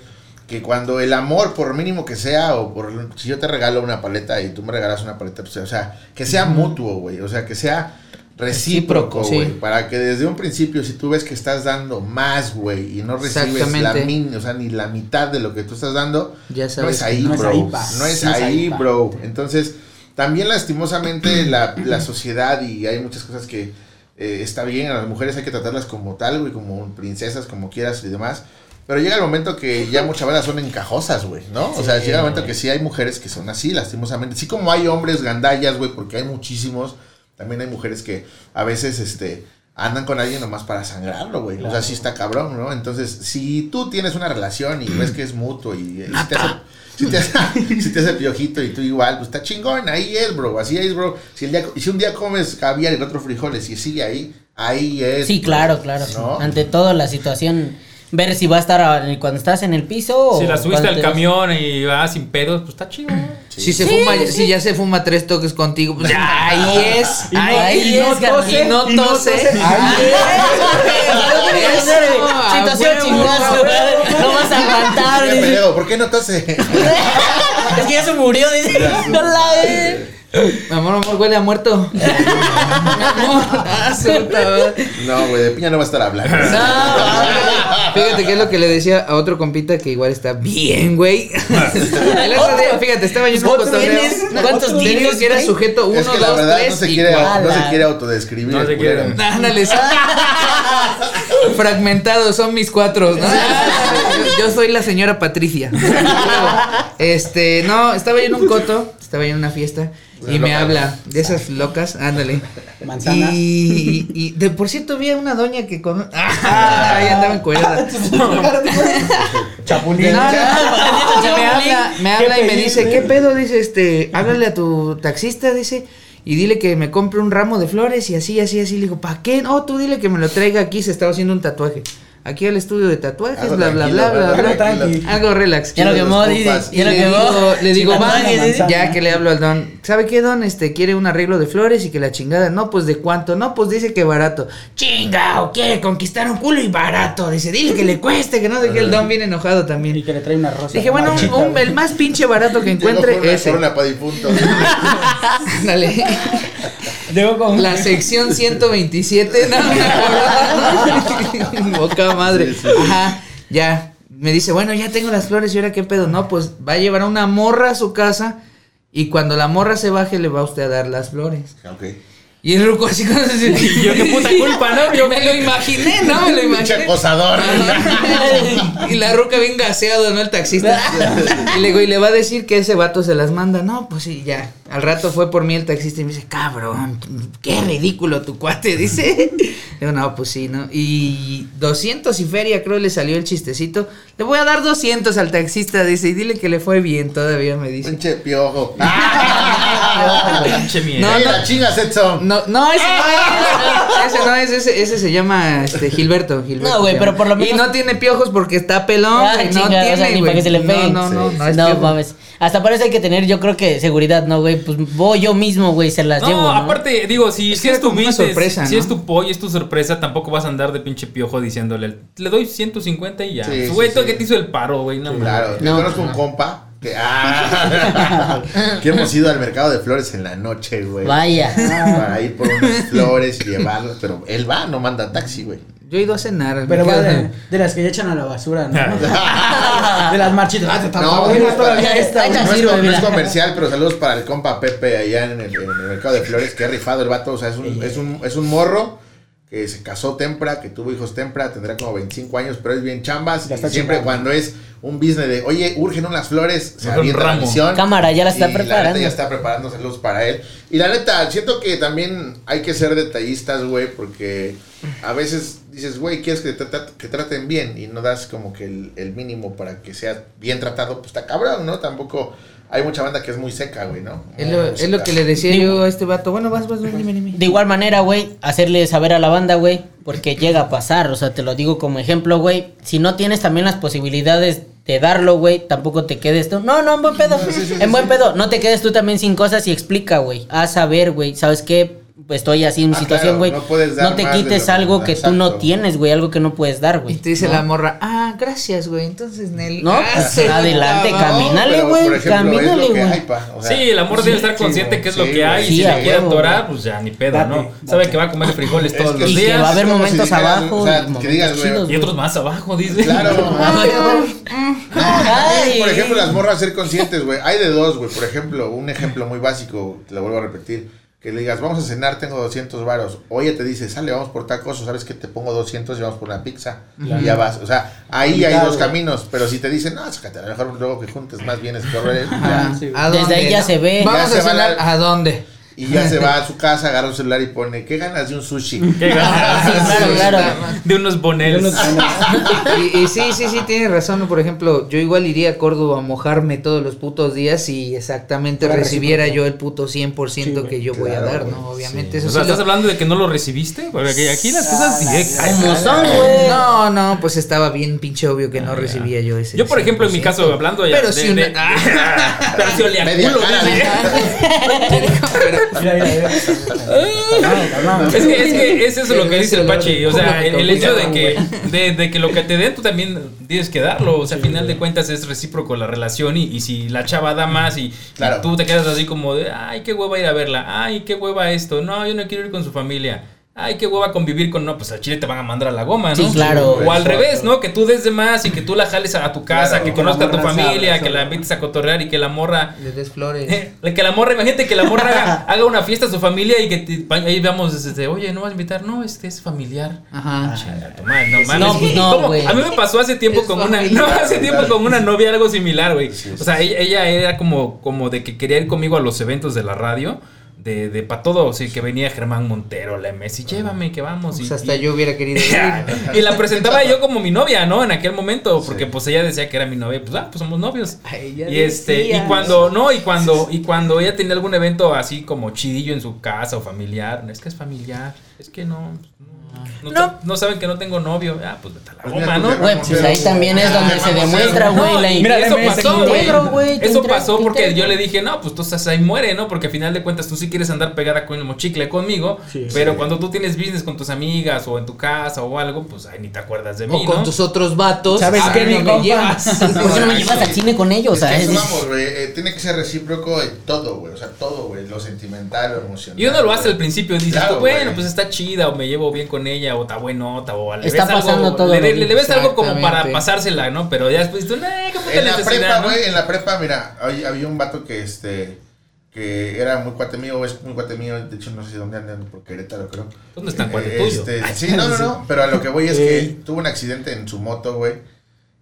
Que cuando el amor, por mínimo que sea, o por. Si yo te regalo una paleta y tú me regalas una paleta, pues, o sea, que sea mutuo, güey. O sea, que sea recíproco, sí. güey. Para que desde un principio, si tú ves que estás dando más, güey, y no recibes la min, o sea, ni la mitad de lo que tú estás dando, Ya no sabes es ahí, no es bro. ahí, pa. no es ahí, bro. Entonces, también lastimosamente la, la sociedad y hay muchas cosas que eh, está bien, a las mujeres hay que tratarlas como tal, güey, como princesas, como quieras y demás. Pero llega el momento que ya muchas veces son encajosas, güey, ¿no? o sea, llega el momento que sí hay mujeres que son así, lastimosamente. Así como hay hombres gandallas, güey, porque hay muchísimos, también hay mujeres que a veces, este, andan con alguien nomás para sangrarlo, güey. O sea, sí está cabrón, ¿no? Entonces, si tú tienes una relación y ves que es mutuo y, y si, te hace, si, te hace, si te hace piojito y tú igual, pues está chingón, ahí es, bro, así es, bro. Si, el día, si un día comes caviar y el otro frijoles y sigue ahí, ahí es. Sí, bro, claro, claro. ¿no? Ante todo, la situación, ver si va a estar a- cuando estás en el piso o Si la subiste al camión y va sin pedos, pues está chido. ¿no? Si se fuma, si ya se fuma tres toques contigo, pues ya, ahí es. Y no- ahí y es, no tose, y no tose. Situación huevo, chingazo, a huevo. güey. No vas a aguantar. ¿por qué no tose? Es que ya se murió, dice. No la eh. Amor, amor, huele a muerto. Mi amor, ah, no, güey, de piña no va a estar hablando. No, fíjate que es lo que le decía a otro compita que igual está bien, güey. El otro día, fíjate, estaba yo en un ¿Cuántos cotorreo. tienes? ¿Cuántos tienes, que era sujeto 1, es que la 2, verdad 3 no se quiere, no se quiere autodescribir. No se quiere. Ándale. Fragmentados son mis cuatro. ¿no? Yo, soy la señora Patricia. Este, no, estaba yo en un coto, estaba yo en una fiesta y me habla de esas locas, ándale. Manzana. Y, y de por cierto vi a una doña que con ah, ahí andaba encuerada. Chapulín. No, no, me habla, me habla y me dice? ¿qué pedo? Dice, este, háblale a tu taxista, dice, y dile que me compre un ramo de flores y así, así, así. Le digo, ¿para qué? No, tú dile que me lo traiga aquí, se estaba haciendo un tatuaje. Aquí al estudio de tatuajes, Algo bla, bla, bla, bla, algo bla. Algo relax. Ya lo quemó, compas. Y Ya lo quemó. le digo, Sin va, tatuajes, dice. ya que le hablo al don, ¿sabe qué don? Este, quiere un arreglo de flores y que la chingada, no, pues de cuánto, no, pues dice que barato. Chinga, o quiere conquistar un culo y barato, dice, dile que le cueste, que no sé qué, el don viene enojado Y también. que le trae una rosa. Dije, bueno, un- el más pinche barato que encuentre por una para difuntos. Dale. Llegó con. La sección 127, no me acuerdo. Boca madre. Ajá, ya. Me dice, bueno, ya tengo las flores y ahora qué pedo. No, pues va a llevar a una morra a su casa y cuando la morra se baje le va a usted a dar las flores. ok. Y el ruco así como así. Y yo, qué puta culpa, ¿no? Yo me lo imaginé, ¿no? Me lo imaginé. acosador. y la ruca bien gaseado, ¿no? El taxista. Y le digo, y le va a decir que ese vato se las manda. No, pues sí, ya. Al rato fue por mí el taxista y me dice, cabrón, qué ridículo tu cuate, dice. Digo, no, pues sí, ¿no? Y 200 y feria, creo le salió el chistecito. Le voy a dar 200 al taxista, dice, y dile que le fue bien, todavía me dice. Pinche piojo. No, no. la chingas, Edson. No, no, ese no es. Ese no es, ese, ese se llama este, Gilberto, Gilberto. No, güey, pero por lo menos- Y no tiene piojos porque está pelón, Ah, no chinga, o sea, tiene, ni güey. para que se le peguen. No, no, no, Sí, no, es No, mames. Hasta para eso hay que tener, yo creo que seguridad, ¿no, güey? Pues voy yo mismo, güey, se las No, llevo. ¿no? aparte, digo, si, Es si tu una business, sorpresa, si ¿no? es tu pollo, es tu sorpresa, tampoco vas a andar de pinche piojo diciéndole, le doy 150 y ya. Sí, sí, Güey, tú sí. que te hizo el paro, güey, no mames. Claro, yo No. conozco un compa que, ah, que hemos ido al mercado de flores en la noche, güey. Vaya. Para ir por unas flores y llevarlas, pero él va, no manda taxi, güey. Yo he ido a cenar. Pero quedo- de, de las que ya echan a la basura, ¿no? de las marchitas. Ah, te está No, bueno, todavía esta. No es, sirve, com- no es mira. comercial, pero saludos para el compa Pepe allá en el, en el mercado de flores, que ha rifado el vato. O sea, es un, es un, es un morro que se casó temprana, que tuvo hijos temprana, tendrá como 25 años, pero es bien chambas. Ya Y siempre cuando es un business de, oye, urgen unas flores, se avienta la misión. Cámara, ya la está y La preparando. neta ya está preparando saludos para él. Y la neta, siento que también hay que ser detallistas, güey, porque a veces dices, güey, quieres que te tra- que traten bien y no das como que el, el mínimo para que sea bien tratado, pues está cabrón, ¿no? Tampoco hay mucha banda que es muy seca, güey, ¿no? Es lo, es lo que le decía yo a este vato. Bueno, vas, vas, dime, dime. De igual manera, güey, hacerle saber a la banda, güey, porque llega a pasar, o sea, te lo digo como ejemplo, güey, si no tienes también las posibilidades de darlo, güey, tampoco te quedes tú, no, no, en buen pedo, en buen pedo, no te quedes tú también sin cosas y explica, güey, a saber, güey, ¿sabes qué? Pues estoy así en Ah, situación, claro, güey, no puedes dar no te más quites algo que tú no tienes, güey, algo que no puedes dar, Y güey. te dice ¿no? la morra, ah, gracias, güey. Entonces, Nel. No, pues, adelante, camínale, güey, camínale, güey. o sea, Sí, el amor debe estar sí, consciente que es lo sí, que hay. y Sí, si le quiere atorar, pues ya ni pedo, Date, ¿no? date. Sabe que va a comer frijoles Es todos que- los Y que días. va a haber momentos abajo y que momentos digas, güey, chidos, Y otros más abajo, dice. Claro. Por ejemplo, las morras ser conscientes, güey. Hay de dos, güey. Por ejemplo, un ejemplo muy básico, te lo vuelvo a repetir. Que le digas, vamos a cenar, tengo 200 varos. O ella te dice, sale, vamos por tacos, o sabes que te pongo 200 y vamos por una pizza. Y ya vas. O sea, ahí hay dos caminos. Pero si te dicen, no, sácate, a lo mejor luego que juntes más bienes que. Sí, ¿a Desde ahí ya no? se ve. Vamos Ya a va cenar, la- ¿a dónde? Y ya se va a su casa, agarra un celular y pone, ¿qué ganas de un sushi? Qué ganas. Sí, claro, claro. De unos bonels. Y, y sí, sí, sí, tienes razón. Por ejemplo, yo igual iría a Córdoba a mojarme todos los putos días y exactamente recibiera yo el puto 100% Sí, que yo voy a dar, ¿no? Obviamente sí. eso O sea, sí ¿estás lo- hablando de que no lo recibiste? Porque aquí- aquí las cosas directas. Como son, güey. No, no, pues estaba bien pinche obvio que no recibía yo ese. Yo, por ejemplo, en mi 100%. caso, hablando ya Pero de- si una- de- Pero si olía culo. Mira, mira, mira. Es que, es que es eso lo que dice el Pachi. O sea, el, el hecho de que, de, de que lo que te den, tú también tienes que darlo. O sea, al final de cuentas es recíproco la relación. Y, y si la chava da más y, y Claro. tú te quedas así como de, ay, qué hueva ir a verla. Ay, qué hueva esto. No, yo no quiero ir con su familia. Ay, qué hueva convivir con. No, pues al chile te van a mandar a la goma, ¿no? Sí, claro. O al revés, ¿no? Que tú des de más y que tú la jales a, tu casa, Claro, que conozca a tu familia, sabe, que la invites a cotorrear y que la morra. Le des flores. Que la morra, imagínate que la morra haga, haga una fiesta a su familia y que te- ahí veamos desde, oye, no vas a invitar, no, este es familiar. Ajá. Madre, no mames. No, pues no. A mí me pasó hace tiempo Es con una, no, hace tiempo con una novia algo similar, güey. Sí, O sea, ella, ella era como, como de que quería ir conmigo a los eventos de la radio. De, de para todo, sí, que venía Germán Montero, la MS, y llévame, que vamos. Pues y, hasta y- yo hubiera querido ir. y la presentaba yo como mi novia, ¿no? En aquel momento, porque pues ella decía que era mi novia, pues ah, pues somos novios. Ay, Y este, y cuando, no, y cuando, y cuando ella tenía algún evento así como chidillo en su casa o familiar, es que es familiar, es que no, no, no, no saben que no tengo novio, ah, pues vete a la Pues goma, ¿no? pues, Güey, pues ahí también es donde se demuestra, güey, No, la Mira, eso pasó, güey. Eso pasó porque yo le dije, no, pues tú estás ahí muere, ¿no? Porque al final de cuentas tú sí quieres andar pegada con el chicle conmigo, Sí, pero sí. cuando tú tienes business con tus amigas o en tu casa o algo, pues ahí ni te acuerdas de mí, O con ¿no? tus otros vatos. ¿Sabes ah, qué, no me compa? llevas. ¿Por qué no me llevas al cine con ellos? Vamos, güey. eh, tiene que ser recíproco en todo, güey. O sea, todo, güey. Lo sentimental, lo emocional. Y uno lo hace al principio, dices, bueno, pues está chida, o me llevo bien con ella, o está buenota, o le Está ves algo, pasando todo le, le- ves algo como para pasársela, ¿no? Pero ya después tú, nah, qué En la prepa, ¿no? güey, en la prepa, mira, hay- había un vato que este que era muy cuate mío, es muy cuate mío, de hecho no sé dónde andan por Querétaro, creo. ¿Dónde está el cuate Eh, este, sí, no, no, no, pero a lo que voy es que tuvo un accidente en su moto, güey,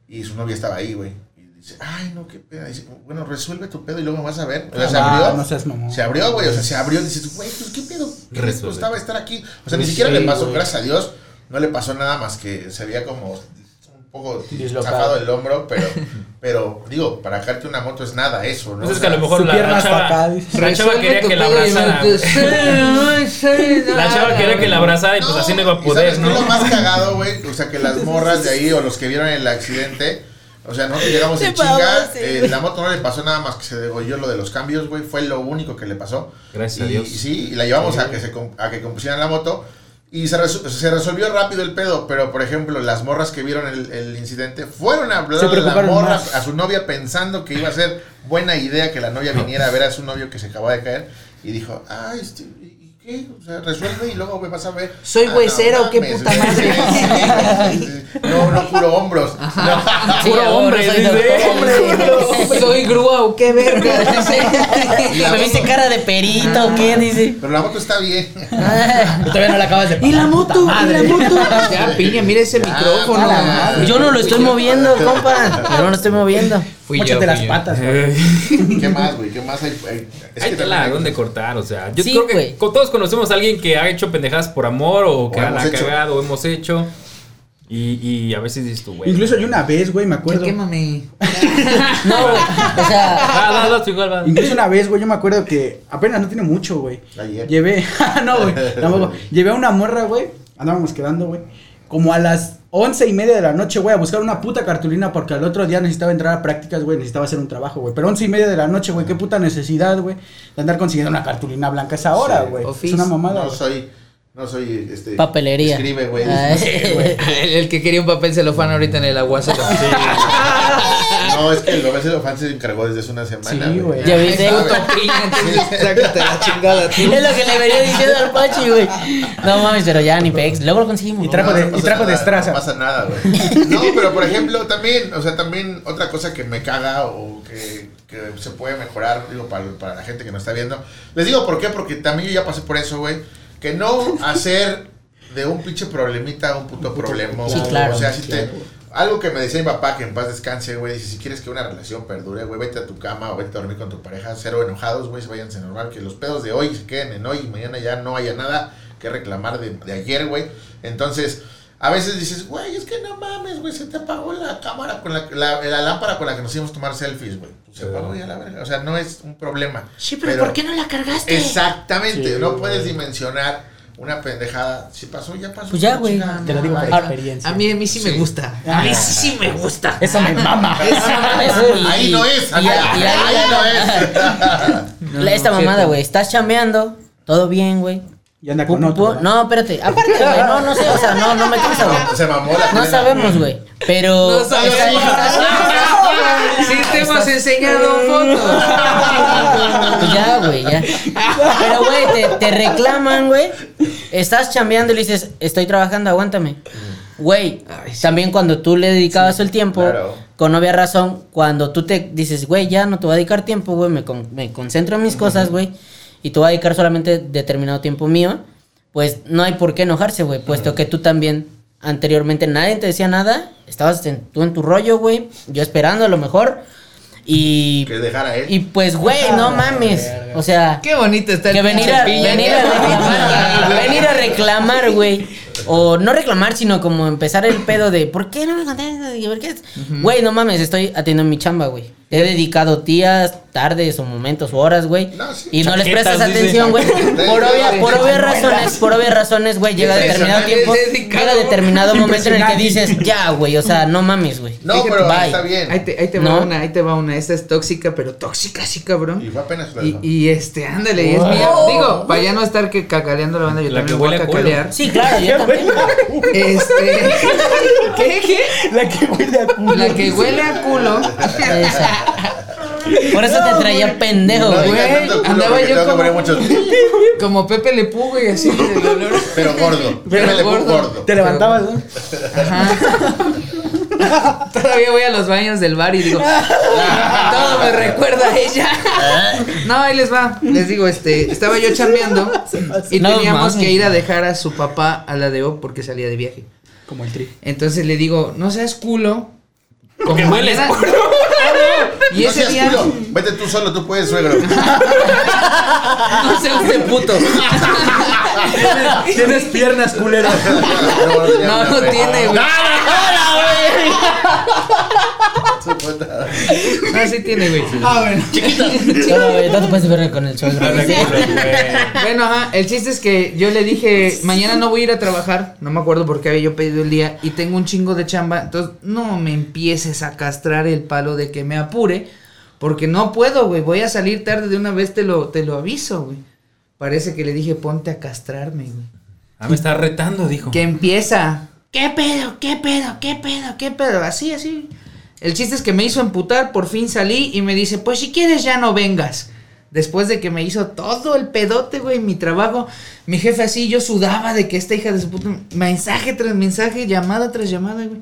y su novia estaba ahí, güey. Dice, ay, no, qué pena. Dice, bueno, resuelve tu pedo y luego me vas a ver. O sea, se Ah, abrió. no seas mamón. Se abrió, güey, o sea, se abrió. Dices, güey, pues qué pedo. ¿Qué les costaba estar aquí? O sea, ni Pues siquiera sí, le pasó, güey. gracias a Dios, no le pasó nada más que se veía como un poco zafado el hombro, pero, pero digo, para darte una moto es nada eso, ¿no? Pues es que a lo mejor la, pierna la chava, la chava quería que la pedo abrazara. La chava quería que la abrazara y pues así no iba a ¿y poder, ¿sabes qué es ¿no? lo más cagado, güey? O sea, que las morras de ahí o los que vieron el accidente, o sea, nosotros llegamos en chinga, sí. eh, la moto no le pasó nada más que se degolló lo de los cambios, güey, fue lo único que le pasó. Gracias a Y- Dios. y sí, y la llevamos a que se a que compusieran la moto y se, resolvió rápido el pedo, pero por ejemplo, las morras que vieron el, el incidente fueron a hablar a la morra, más. a su novia pensando que iba a ser buena idea que la novia viniera a ver a su novio que se acababa de caer y dijo, "Ay, este, ¿y y qué? O sea, resuelve y luego me vas a ver." ¿Soy "Ah, huesera o qué puta güey". madre? Sí, sí, sí. No, no curo hombros. Sí, Puro ahora hombre, soy Hombre, soy grúa o qué verga. ¿Me viste cara de perito o qué? Dice. Pero la moto está bien. Y todavía no la acabas de Y la moto, y la moto. Ya, piña, mira ese micrófono. Yo no lo estoy moviendo, compa. Yo no lo estoy moviendo. Fui yo, Móchate las yo. patas, güey. ¿Qué más, güey? ¿Qué más hay? hay- es Hay que tela donde cortar, o sea, yo Sí, creo que güey. co- todos conocemos a alguien que ha hecho pendejadas por amor o que O la ha hecho. cagado o hemos hecho. Y, y a veces dices tú, güey. Incluso yo una vez, güey, me acuerdo. Quémame. No, güey. O sea, Ah, no, no, igual va. Incluso una vez, güey, yo me acuerdo que apenas no tiene mucho, güey. Ayer. Llevé, no, güey, tampoco. Llevé a una morra, güey. Andábamos quedando, güey. Como a las once y media de la noche, güey, a buscar una puta cartulina porque al otro día necesitaba entrar a prácticas, güey, necesitaba hacer un trabajo, güey. Pero once y media de la noche, güey, qué puta necesidad, güey, de andar consiguiendo una cartulina blanca a esa hora, Sí. güey. es una mamada. No güey. soy, no soy, este... papelería. Escribe, güey. Ay. El, el que quería un papel celofán ahorita en el aguacero. No, es que el Gómez Elefante se encargó desde hace una semana. Sí, güey. Ya viste. Sácate la chingada tú. Es lo que le venía diciendo al Pachi, güey. No mames, pero ya ni pex. Luego lo conseguimos. Y trajo No, de- no pasa y trajo de nada, Estraza. No pasa nada, güey. No, pero por ejemplo, también, o sea, también otra cosa que me caga o que, que se puede mejorar, digo, para, para la gente que nos está viendo. Les digo por qué, porque también yo ya pasé por eso, güey. Que no hacer de un pinche problemita un puto problema. Sí, claro, O sea, si te. algo que me decía mi papá, que en paz descanse, güey, dice, si quieres que una relación perdure, güey, vete a tu cama o vete a dormir con tu pareja, cero enojados, güey, váyanse normal, que los pedos de hoy se queden en hoy y mañana ya no haya nada que reclamar de, de ayer, güey. Entonces, a veces dices, güey, es que no mames, güey, se te apagó la cámara con la, la, la lámpara con la que nos íbamos a tomar selfies, güey. Se apagó ya la verga. O sea, no es un problema. Sí, pero, ¿por qué no la cargaste? Exactamente, Sí, no güey. puedes dimensionar una pendejada. Si pasó, ya pasó. Pues ya, güey. Te lo digo por experiencia. A mí, a mí sí, me gusta. A mí sí, sí me gusta. Eso me mama. Ahí no es, Y- ahí, y- y- ahí no es. Esta no, mamada, güey. Estás chambeando, todo bien, güey. Y anda con otro. No, espérate. Aparte, güey. No, no sé. O sea, no, no me cansa, güey. Se mamó la No sabemos, güey. Pero. No sabemos. Sí te hemos enseñado fotos. Pues ya, güey, ya. Pero, güey, te, te reclaman, güey. Estás chambeando y le dices, estoy trabajando, aguántame. Güey, también cuando tú le dedicabas el tiempo, claro. con obvia razón, cuando tú te dices, güey, ya no te voy a dedicar tiempo, güey, me, con- me concentro en mis cosas, güey, y te voy a dedicar solamente determinado tiempo mío, pues no hay por qué enojarse, güey, puesto que tú también anteriormente nadie te decía nada, estabas en- tú en tu rollo, güey, yo esperando a lo mejor, y... Que dejara él. Y pues, güey, no mames. O sea, Qué bonito está el que venir a, venir a reclamar, venir a reclamar, güey. O no reclamar, sino como empezar el pedo de ¿por qué no me contestas? ¿Y por qué? Güey, no mames, estoy atendiendo mi chamba, güey. Te he dedicado días, tardes o momentos o horas, güey. No, sí. y no les prestas atención, güey. Por, obvia- por obvias razones, por obvias razones, güey. Llega determinado tiempo, llega determinado momento en el que dices, ya, güey, o sea, no mames, güey. No, pero Bye. está bien. Ahí te, ahí te No. va una, ahí te va una. Esta es tóxica, pero tóxica, sí, cabrón. Y fue apenas la Y, y este, ándale, y es mía. Digo, para ya no estar que cacaleando la banda, yo La también voy a cacalear. Sí, claro, yo también. Este. ¿Qué? ¿Qué? La que huele a culo. La que huele a culo. Por eso te traía pendejo, No güey. digas güey, tanto culo andaba porque yo como- muchos. Como Pepe Le Pú, güey, así del olor. Pero gordo. Pero Pero gordo. gordo. Te levantabas, ¿no? Ajá. Todavía voy a los baños del bar y digo, todo me recuerda a ella. No, ahí les va. Les digo, este, estaba yo chambeando y No teníamos que ir a dejar a su papá a la DO porque salía de viaje. Como el tri. Entonces le digo, no seas culo. Porque Como hueles mañana- culo. Ah, no. Y no ese seas día. culo. Vete tú solo, tú puedes, suegro. No seas usted puto. Tienes piernas, culero. No, no tiene, güey. Su puta. No, sí tiene, güey. Ah, bueno. No, güey, no te puedes ver con el suegro. güey. Bueno, ajá, el chiste es que yo le dije, mañana no voy a ir a trabajar, no me acuerdo por qué había yo pedido el día y tengo un chingo de chamba, entonces no me empieces a castrar el palo de que me apure, porque no puedo, güey, voy a salir tarde de una vez, te lo, te lo aviso, güey. Parece que le dije, ponte a castrarme, güey. Ah, me está retando, dijo. Que empieza, ¿qué pedo, qué pedo, qué pedo, qué pedo? Así, así. El chiste es que me hizo emputar, por fin salí y me dice, pues si quieres ya no vengas. Después de que me hizo todo el pedote, güey, mi trabajo, mi jefe así, yo sudaba de que esta hija de su puta, mensaje tras mensaje, llamada tras llamada, güey.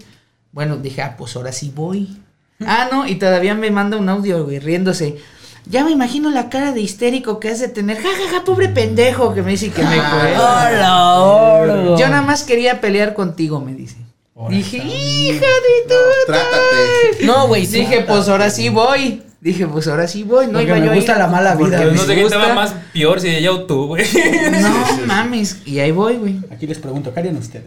Bueno, dije, ah, pues ahora sí voy. Ah, no, y todavía me manda un audio, güey, riéndose. Ya me imagino la cara de histérico que has de tener. Ja, ja, ja, pobre pendejo, que me dice que me fue. Hola. Yo nada más quería pelear contigo, me dice. Dije, hija de tu. Trátate. No, güey, sí. Dije, pues ahora sí voy. Dije, pues ahora sí voy. No Porque iba me yo a gusta ir. la mala vida, Porque. No sé qué estaba más peor si ella o tú, güey. No mames. Y ahí voy, güey. Aquí les pregunto, ¿qué harían ustedes?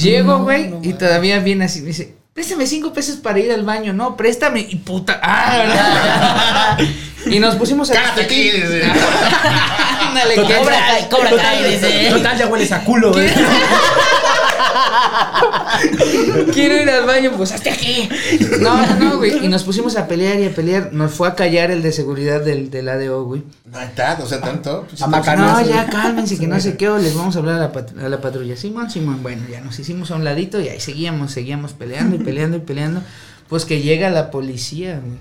Llego, güey, y todavía viene así. Me dice, préstame cinco pesos para ir al baño. No, préstame. Y puta. Ah, ¿verdad? y nos pusimos a Cállate aquí. dice. Ándale, Cobra dice. Total, ya hueles a culo, güey. Quiero ir al baño, pues hasta aquí. No, no, no, güey. Y nos pusimos a pelear y a pelear. Nos fue a callar el de seguridad del, del ADO, güey. No hay tanto, o sea, tanto. pues, A No, ya cálmense, que no sé qué, o les vamos a hablar a la, pat- a la patrulla. Simón, Simón, bueno, ya nos hicimos a un ladito y ahí seguíamos, seguíamos peleando y peleando y peleando. Pues que llega la policía, güey.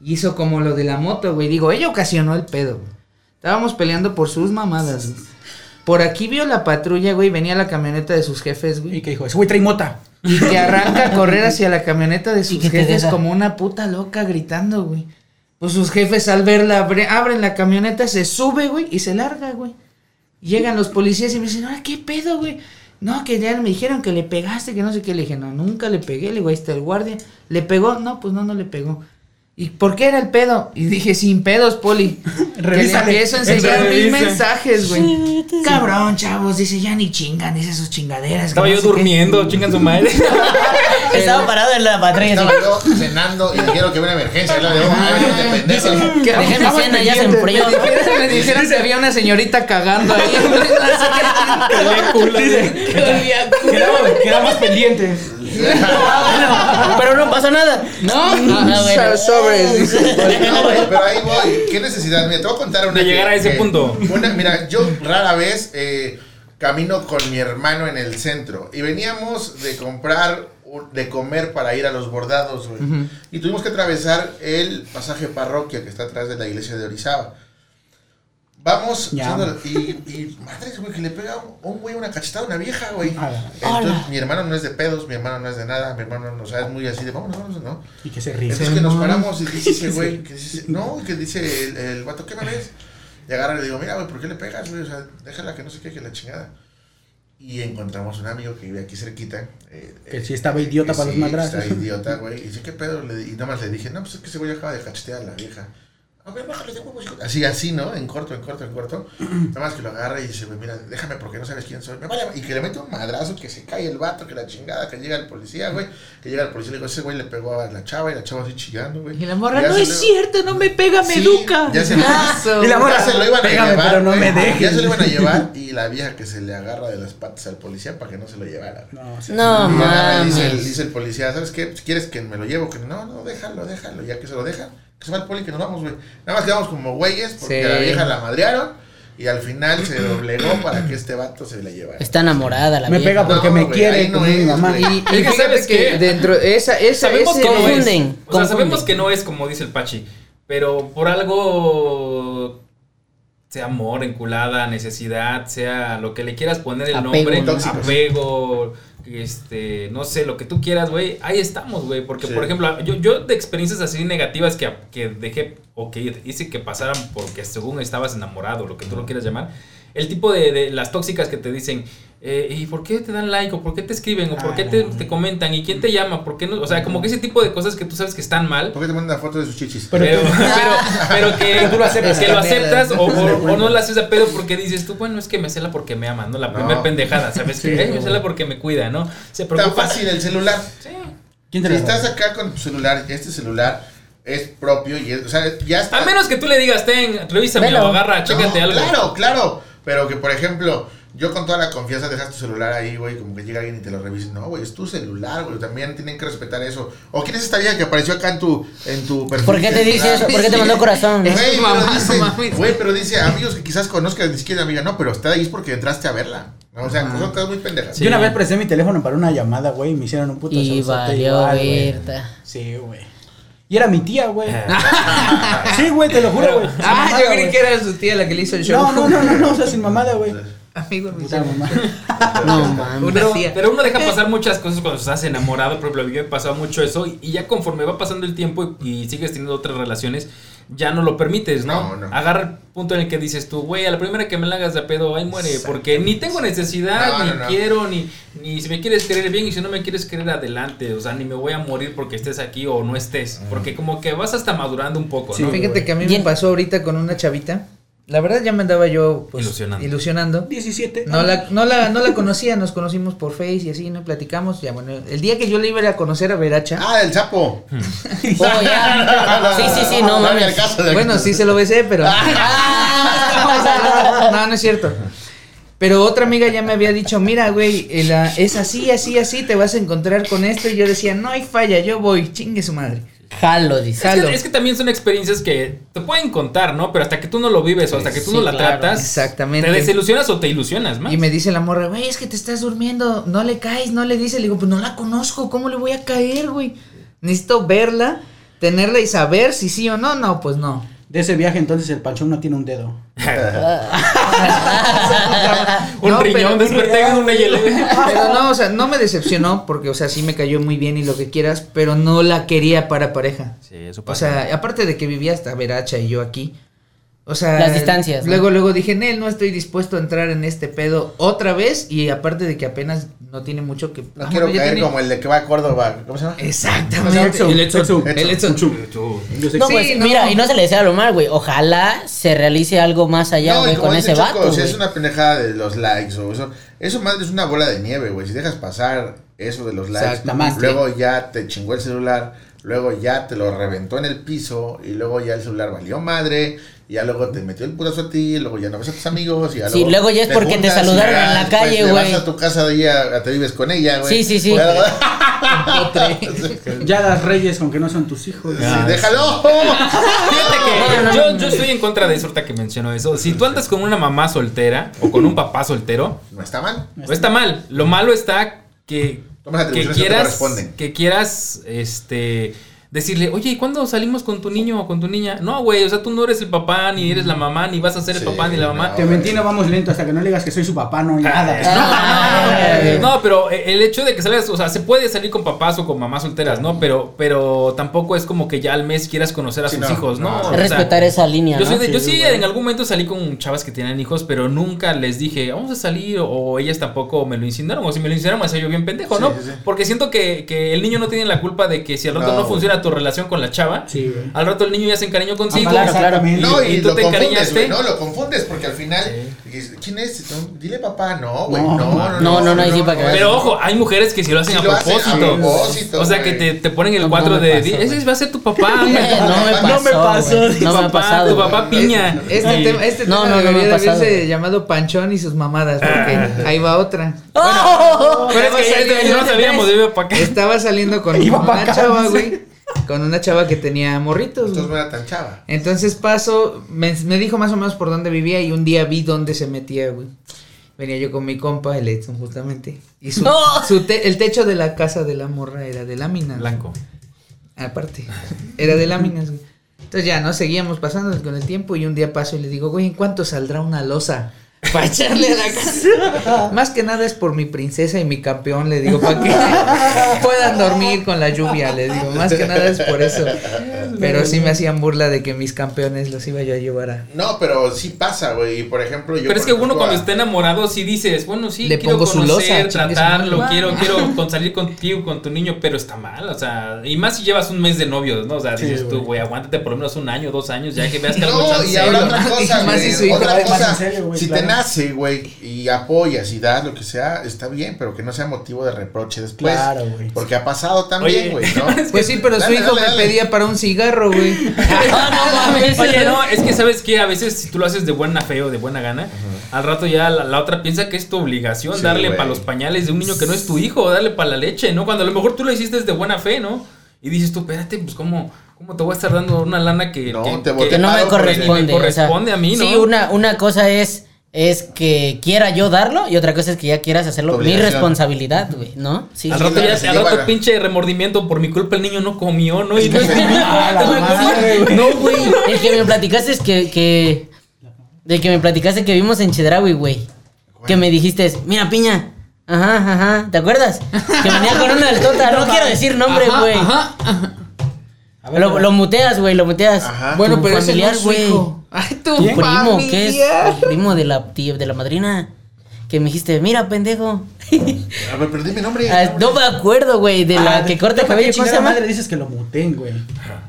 Hizo como lo de la moto, güey. Digo, ella ocasionó el pedo, güey. Estábamos peleando por sus mamadas, güey. Por aquí vio la patrulla, güey, venía la camioneta de sus jefes, Y güey. que dijo, ese güey trae mota. Y que arranca a correr hacia la camioneta de sus jefes como una puta loca gritando, güey. Pues sus jefes al verla abre- abren la camioneta, se sube, güey, y se larga, güey. Llegan los policías y me dicen, ahora, ¿qué pedo, güey? No, que ya me dijeron que le pegaste, que no sé qué. Le dije, no, nunca le pegué. Le digo, ahí está el guardia. ¿Le pegó? No, pues no, no le pegó. ¿Y por qué era el pedo? Y dije, sin pedos, Poli. Revísale. empiezo a enseñar mis revisa. mensajes, güey. Cabrón, chavos. Dice, ya ni chingan, dice sus chingaderas. Estaba no yo sé qué". durmiendo, chingan su madre. Estaba parado en la patrulla. Estaba yo cenando y dijeron que había una emergencia. Y la de, de Dejé mi cena, ya se pendientes. enfrió. Me dijeron, que había una señorita cagando ahí. Quedamos, quedamos pendientes. Pero no pasó nada. No, Ah, bueno. sobres. No, güey, pero ahí voy. ¿Qué necesidad? Mira, te voy a contar una. De llegar a ese punto. Una, mira, yo rara vez eh, camino con mi hermano en el centro y veníamos de comprar, de comer para ir a los bordados, güey. Y tuvimos que atravesar el pasaje parroquia que está atrás de la iglesia de Orizaba. Vamos, Ya. y, y madres, güey, que le pega un, un güey una cachetada a una vieja, güey. Entonces, mi hermano no es de pedos, mi hermano no es de nada, mi hermano no o sea, es muy así de vámonos, vámonos, ¿no? Y que se ríe. Entonces que nos paramos y dice ese güey, que dice, no, que dice el, el vato, ¿qué me ves? Y agarra y le digo, mira, güey, ¿por qué le pegas, güey? O sea, déjala que no sé qué, que la chingada. Y encontramos un amigo que vive aquí cerquita. eh, Que eh, sí estaba idiota que para los sí, madrazos. Está idiota, güey. Y dice, ¿qué pedo? Y nada más le dije, no, pues es que ese güey acaba de cachetear a la vieja. A ver, bájale de huevos. hijo". Así, así, ¿no? En corto, en corto, en corto. Nada más que lo agarra y dice, mira, déjame porque no sabes quién soy. Me y que le mete un madrazo, que se cae el vato, que la chingada, que llega el policía, güey. Que llega el policía y le digo, ese güey le pegó a la chava y la chava así chillando, güey. Y la morra, no es lo- cierto, no me pega, me Sí, educa. ya se- Eso. Y la morra, Ya se lo iban a "Pégame, llevar. pero no me dejes". Ya se lo iban a llevar y la vieja que se le agarra de las patas al policía para que no se lo llevara. No, sí. No, dice, dice el policía, ¿sabes qué? Si quieres que me lo llevo, que no, no, déjalo, déjalo. Ya que se lo dejan, que se va el poli, que nos vamos, güey. Nada más quedamos como güeyes porque Sí. a la vieja la madrearon y al final se doblegó para que este vato se la llevara. Está enamorada la Me vieja. pega porque No, me quiere no como mi es, mamá. Y, y que ¿sabes que qué? dentro esa esa Sabemos ese. Confunden, O sea, confunden. sabemos que no es como dice el Pachi. Pero por algo. Sea amor, enculada, necesidad, sea lo que le quieras poner el Apego, nombre, apego, este, no sé, lo que tú quieras, güey, ahí estamos, güey, porque Sí. por ejemplo, yo, yo de experiencias así negativas que, que dejé o que hice que pasaran porque según estabas enamorado, lo que tú lo quieras llamar, el tipo de, de las tóxicas que te dicen, eh, ¿y por qué te dan like? ¿O por qué te escriben? ¿O por qué te, te comentan? ¿Y quién te llama? ¿Por qué no? O sea, como que ese tipo de cosas que tú sabes que están mal. ¿Por qué te mandan una foto de sus chichis? Pero- Pero, pero, pero que, tú lo aceptas. que lo aceptas o, no lo haces a pedo porque dices tú, bueno, es que me cela porque me ama, ¿no? La No. primera pendejada, ¿sabes? Sí, que, eh, me cela porque me cuida, ¿no? Se Tan fácil el celular. Sí. ¿Quién te Si la estás acá con tu celular, este celular es propio y es, o sea, ya está. A menos que tú le digas, ten, o agarra, chécate No, algo. Claro, claro. Pero que, por ejemplo, yo con toda la confianza dejas tu celular ahí, güey, como que llega alguien y te lo revisa. No, güey, es tu celular, güey. También tienen que respetar eso. ¿O quién es esta vieja que apareció acá en tu, en tu perfil? ¿Por qué te dice eso? ¿Por qué te mandó corazón? Güey, Es pero mamá, dice, güey, pero dice amigos que quizás conozcas, ni siquiera amiga, no, pero está ahí es porque entraste a verla. O sea, son cosas muy pendejas. Sí. Yo una vez presté mi teléfono para una llamada, güey, y me hicieron un puto Y valió verta. Sí, güey. Y era mi tía, güey. sí, güey, te lo juro, güey. Ah, mamada, yo creí que era su tía la que le hizo el show. No, no, no, no, no, o sea, sin mamada, güey. Amigo, mi Puta mamá. No mames. Una Pero, pero uno deja pasar muchas cosas cuando estás enamorado. Por ejemplo, a mí me pasó mucho eso. Y, y ya conforme va pasando el tiempo y, y sigues teniendo otras relaciones, ya no lo permites, ¿no? No, no. Agarra el punto en el que dices tú, güey, a la primera que me la hagas de pedo, ahí muere. Porque ni tengo necesidad, No, ni no, no. quiero, ni, ni si me quieres querer bien y si no me quieres querer adelante. O sea, ni me voy a morir porque estés aquí o no estés. Porque como que vas hasta madurando un poco, Sí, ¿no? Fíjate que a mí me pasó ahorita con una chavita. La verdad ya me andaba yo pues, Ilusionando. ilusionando. 17. No la, no, la, no la conocía, nos conocimos por Face y así, ¿no? Platicamos. Ya, bueno, el día que yo le iba a conocer a Veracha. Ah, el sapo. Oh, ya. Sí, sí, sí, no mames. caso de- Bueno, sí se lo besé, pero. no, no es cierto. Pero otra amiga ya me había dicho, mira, güey, eh, la- es así, así, así, te vas a encontrar con esto. Y yo decía, no hay falla, yo voy, chingue su madre. Jalo, dice. Es Jalo. que, es que también son experiencias que te pueden contar, ¿no? Pero hasta que tú no lo vives o hasta que tú Sí, no la claro. tratas, Exactamente. te desilusionas o te ilusionas más. Y me dice la morra, güey, es que te estás durmiendo, no le caes, no le dices. Le digo, pues no la conozco, ¿cómo le voy a caer, güey? Necesito verla, tenerla y saber si sí o no, no, pues no. De ese viaje, entonces el panchón no tiene un dedo. un No, riñón, desperté con una hielo. Pero no, o sea, no me decepcionó porque, o sea, sí me cayó muy bien y lo que quieras, pero no la quería para pareja. Sí, eso O sea, aparte de que vivía hasta Veracha y yo aquí, O sea, Las distancias, ¿no? Luego, luego dije, Nel, no estoy dispuesto a entrar en este pedo otra vez. Y aparte de que apenas no tiene mucho que. No Ah, quiero caer tiene- como el de que va a Córdoba. ¿Cómo se llama? Exactamente. El Edson. El Edson. No, pues Sí, no. mira, y no se le desea lo mal, güey. Ojalá se realice algo más allá, güey, como con ese Choco, vato. o sea, es una pendejada de los likes o eso. Eso madre es una bola de nieve, güey. Si dejas pasar eso de los likes, luego ya te chingó el celular, luego ya te lo reventó en el piso y luego ya el celular valió madre. Y ya luego te metió el putazo a ti, y luego ya no ves a tus amigos. Y ya Sí, luego ya es porque te saludaron ya en la calle, güey. Vas a tu casa de ella, te vives con ella, güey. Sí, sí, sí. Luego- Ya las reyes con que no son tus hijos. Sí, déjalo. Fíjate que yo, yo estoy en contra de eso ahorita que mencionó eso. Si tú andas con una mamá soltera o con un papá soltero, No está mal. no está mal. Lo malo está que, Que atribuciones que te quieras, corresponden. que quieras, este, decirle, oye, ¿y cuándo salimos con tu niño o con tu niña? No, güey, o sea, tú no eres el papá, ni eres la mamá, ni vas a ser el Sí, papá, ni la mamá. no. Te mentí, no vamos lento hasta que no le digas que soy su papá, no nada. Ah, No, pero el hecho de que salgas, o sea, se puede salir con papás o con mamás solteras, ¿no? Pero, pero tampoco es como que ya al mes quieras conocer a Sí, sus no, hijos, ¿no? no. O sea, Respetar esa línea, Yo, ¿no? soy de- yo Sí, en algún momento salí con chavas que tenían hijos, pero nunca les dije, vamos a salir, o ellas tampoco me lo insinuaron, o si me lo insinuaron, me hacía yo bien pendejo, ¿no? sí, sí. Porque siento que, que el niño no tiene la culpa de que si al rato No, no, tu relación con la chava, Sí, güey. al rato el niño ya se encariñó consigo. claro, claro. Exactamente. No, y, Y tú lo te confundes, encariñaste. güey, no, lo confundes porque al final, ¿quién es? No, dile papá, no, güey, No, no, no, no, no, no. Pero ojo, hay mujeres que si lo hacen Sí a lo hacen a propósito. o sea, que te, te ponen el No, 4 no me de, pasó, ese va a ser tu papá, güey. No me pasó. No me pasó, güey. dice No me ha pasado. tu papá piña. Este Y- tema, este No, tema no, debería haberse llamado Panchón y sus mamadas, porque ahí va otra. ¡Oh! Pero es que ya este- no sabíamos de iba para acá. Estaba saliendo con una chava, güey. Con una chava que tenía morritos. Entonces no era tan chava. Entonces paso, me, me dijo más o menos por dónde vivía y un día vi dónde se metía, güey. Venía yo con mi compa, el Edson, justamente. Y su, ¡No! su te- el techo de la casa de la morra era de láminas. Blanco. Aparte, era de láminas, güey. Entonces ya, ¿no? Seguíamos pasando con el tiempo y un día paso y le digo, güey, ¿en cuánto saldrá una losa? Para echarle a la casa. Más que nada es por mi princesa y mi campeón, le digo, para que puedan dormir con la lluvia, le digo. Más que nada es por eso. Pero sí me hacían burla de que mis campeones los iba yo a llevar a. No, pero sí pasa, güey. Y por ejemplo, yo. Pero es que uno cuando a- está enamorado sí dices, bueno, sí, Le quiero pongo su conocer, losa, su tratarlo, madre. quiero, quiero con salir contigo, con tu niño, pero está mal, o sea, y más si llevas un mes de novios, ¿no? O sea, Sí, dices tú, güey. aguántate por lo menos un año, dos años, ya que veas que algo No, chance y ahora otra ¿no? cosa, güey, otra cosa, serio, si claro. te nace, güey, y apoyas y das lo que sea, está bien, pero que no sea motivo de reproche después. Claro, güey. Porque ha pasado también, güey, ¿no? Pues sí, pero su hijo me pedía para un cigarro, güey. Ah, no mames. Oye, no, es que sabes que a veces si tú lo haces de buena fe o de buena gana, al rato ya la, la otra piensa que es tu obligación Sí, darle para los pañales de un niño que no es tu hijo, o darle para la leche, ¿no? Cuando a lo mejor tú lo hiciste de buena fe, ¿no? Y dices tú, espérate, pues cómo, cómo te voy a estar dando una lana que, No, que, te boté Que no me corresponde. me corresponde o sea, a mí, ¿no? Sí, una, una cosa es, es que quiera yo darlo y otra cosa es que ya quieras hacerlo. Mi responsabilidad, güey, ¿no? Sí, Al sí. rato ya, se al rato pinche remordimiento por mi culpa el niño no comió, ¿no? Y no es madre, güey. No, güey. El que me platicaste es que, que. De que me platicaste que vimos en Chedraui, güey. Que me dijiste, mira, piña. Ajá, ajá. ¿Te acuerdas? Que venía con una del tota. No quiero decir nombre, güey. A ver, Lo, güey. lo muteas, güey, lo muteas. Ajá. Bueno, pero ese no familiar, es su güey. hijo. Ay, tu Tu primo, ¿qué es? familiar. Tu primo de la tía, de la madrina. Que me dijiste, mira, pendejo. A ver, pero dime nombre. Ah, no me acuerdo, güey, de la Ah, que corta ¿para qué cabello. ¿Cómo se llama? madre dices que lo muten, güey?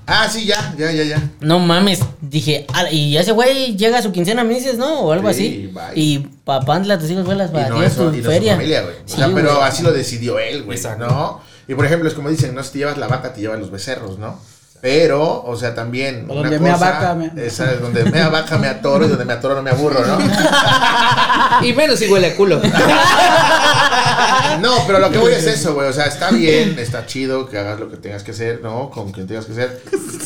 Ah, sí, ya, ya, ya, ya. No mames, dije, "Ah, y ese güey llega a su quincena, me dices, ¿no? O algo Sí, así. bye. Y papantla, tus hijos vuelas Y para no, eso, tu su feria. familia, güey. O sea, pero güey. así lo decidió él, güey. Exacto. ¿No? Y por ejemplo, es como dicen, no si te llevas la vaca, te llevan los becerros, ¿no? Pero, o sea, también. O una donde mea cosa, vaca, mea- Esa es donde mea vaca, me atoro y donde me atoro no me aburro, ¿no? Y menos si huele a culo. No, pero lo que voy es eso, güey. O sea, está bien, está chido que hagas lo que tengas que hacer, ¿no? Con quien tengas que hacer.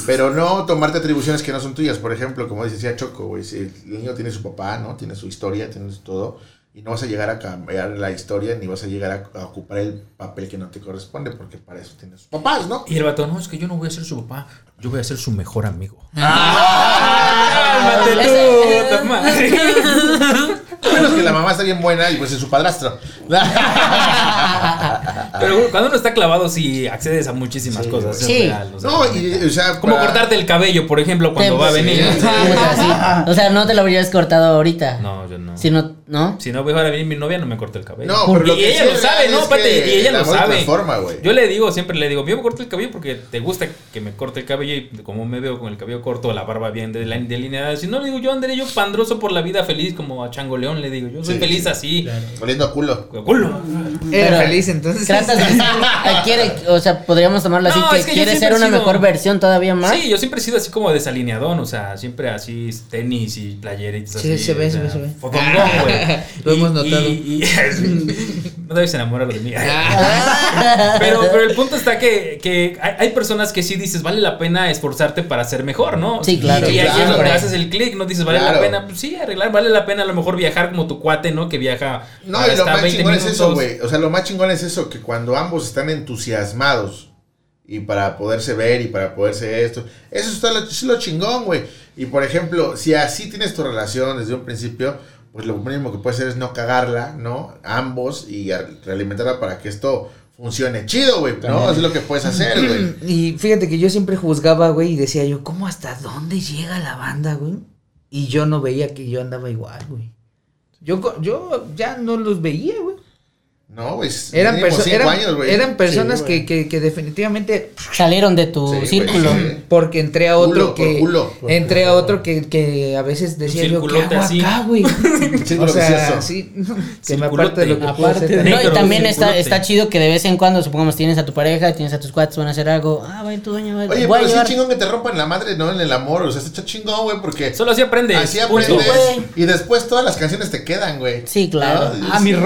Pero no tomarte atribuciones que no son tuyas. Por ejemplo, como decía Choco, güey. Si el niño tiene su papá, ¿no? Tiene su historia, tiene su todo. Y no vas a llegar a cambiar la historia ni vas a llegar a, a ocupar el papel que no te corresponde porque para eso tienes sus papás, ¿no? Y el vato, no, es que yo no voy a ser su papá, yo voy a ser su mejor amigo. ¡Ah! Menos que la mamá está bien buena y pues es su padrastro. Pero cuando uno está clavado, sí accedes a muchísimas cosas. es Sí. real, o sea, No, y, o sea, como para- cortarte el cabello, por ejemplo, cuando va a venir. sí, o sea, sí. O sea, no te lo habrías cortado ahorita. No, yo no. Si no, ¿no? Si no fuera a venir mi novia, no me corto el cabello. No, Porque- pero lo y que ella lo sabe, ¿no? y ella el lo sabe. güey. Yo le digo, siempre le digo, yo me corto el cabello porque te gusta que me corte el cabello y como me veo con el cabello corto, la barba bien delineada. Si no, le digo, yo andaré yo pandroso por la vida feliz como a Chango León, le digo. Yo soy Sí, feliz sí. así. Oliendo a culo. Culo. Era feliz entonces. Quiere, o sea, podríamos tomarlo así No, que, es que yo quiere ser una sido- mejor versión todavía más. Sí, yo siempre he sido así como desalineadón, o sea, siempre así tenis y playeritas Sí, así. se ve, o se ve, sea, se ve. fotongón, güey. Lo Y- hemos notado. Y, y- no debes enamorarlo de mí. Ah. Pero, pero el punto está que, que hay, hay personas que sí dices, vale la pena esforzarte para ser mejor, ¿no? Sí, claro. Y, ahí es Claro. donde haces el clic, ¿no? Dices, vale Claro. la pena, pues sí, arreglar, vale la pena a lo mejor viajar como tu cuate, ¿no? Que viaja No, y lo más 20 chingón es eso, güey. O sea, lo más chingón es eso, que cuando ambos están entusiasmados y para poderse ver y para poderse esto, eso está lo, es lo chingón, güey. Y por ejemplo, si así tienes tu relación desde un principio, pues lo mínimo que puedes hacer es no cagarla, ¿no? Ambos y realimentarla para que esto funcione chido, güey, ¿no? Es lo que puedes hacer, güey. Y fíjate que yo siempre juzgaba, güey, y decía yo, ¿cómo hasta dónde llega la banda, güey? Y yo no veía que yo andaba igual, güey. Yo, yo ya no los veía, güey. No, güey. Eran, perso- eran, años, güey. eran personas Sí, que, güey. que, que definitivamente Salieron de tu Sí, güey, círculo. sí. porque entré a Culo, otro por que culo. entré a otro que, que a veces decía yo qué hago así. acá güey o sea sí que me aparte de lo que puedo Aparte también. No, y también está, está chido que de vez en cuando, supongamos, tienes a tu pareja, tienes a tus cuates, van a hacer algo. Ah, ir tu dueño, va, Oye, pero sí chingón que te rompan la madre, ¿no? En el amor, o sea, está chingón, güey, porque... Solo así aprendes. Así aprendes. güey. Y después todas las canciones te quedan, güey. Sí, claro. ¿No? Ah, mi güey.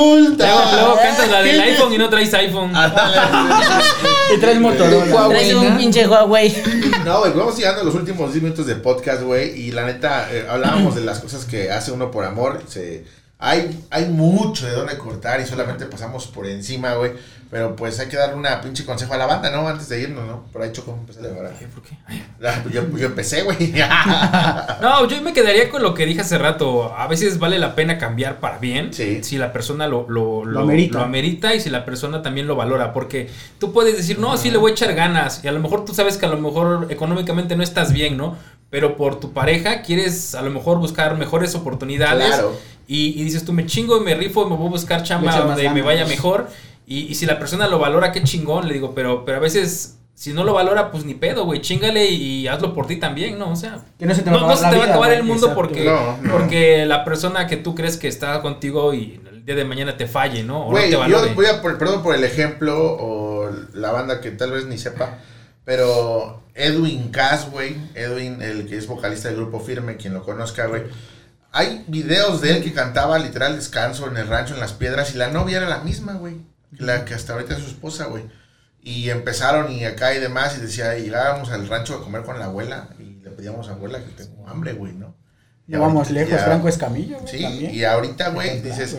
Resulta. Luego, luego cantas la del iPhone y no traes iPhone. Y traes Motorola. Traes un pinche Huawei. No, güey, vamos llegando a los últimos 10 minutos de podcast, güey. Y la neta, eh, hablábamos de las cosas que hace uno por amor. Se, hay, hay mucho de dónde cortar y solamente pasamos por encima, güey. Pero pues hay que darle una pinche consejo a la banda, ¿no? Antes de irnos, ¿no? Por ahí Choco, empecé a ahora. Ay, ¿por qué? Ay. Yo, yo empecé, güey. No, yo me quedaría con lo que dije hace rato. A veces vale la pena cambiar para bien. Sí. Si la persona lo, lo, Lo amerita. lo amerita y si la persona también lo valora. Porque tú puedes decir, no, sí le voy a echar ganas. Y a lo mejor tú sabes que a lo mejor económicamente no estás bien, ¿no? Pero por tu pareja quieres a lo mejor buscar mejores oportunidades. Claro. Y, y dices tú, me chingo y me rifo y me voy a buscar chamba donde me vaya mejor. Y, y si la persona lo valora, qué chingón, le digo, pero, pero a veces... Si no lo valora, pues ni pedo, güey. Chingale y hazlo por ti también, ¿no? O sea, Que no se te va no, no se te va a acabar el mundo exacto. porque, No, no. porque la persona que tú crees que está contigo y el día de mañana te falle, ¿no? O Güey, no te valore. yo voy a, por- perdón por el ejemplo, o la banda que tal vez ni sepa, pero Edwin Cass, güey, Edwin, el que es vocalista del grupo Firme, quien lo conozca, güey, hay videos de él que cantaba literal descanso en el rancho, en las piedras, y la novia era la misma, güey, la que hasta ahorita es su esposa, güey. Y empezaron y acá y demás, y decía, y llegábamos al rancho a comer con la abuela, y le pedíamos a abuela que tengo hambre, güey, ¿no? Y Ya vamos lejos, ya- Franco Escamillo. güey, Sí, también. y ahorita, güey, dices,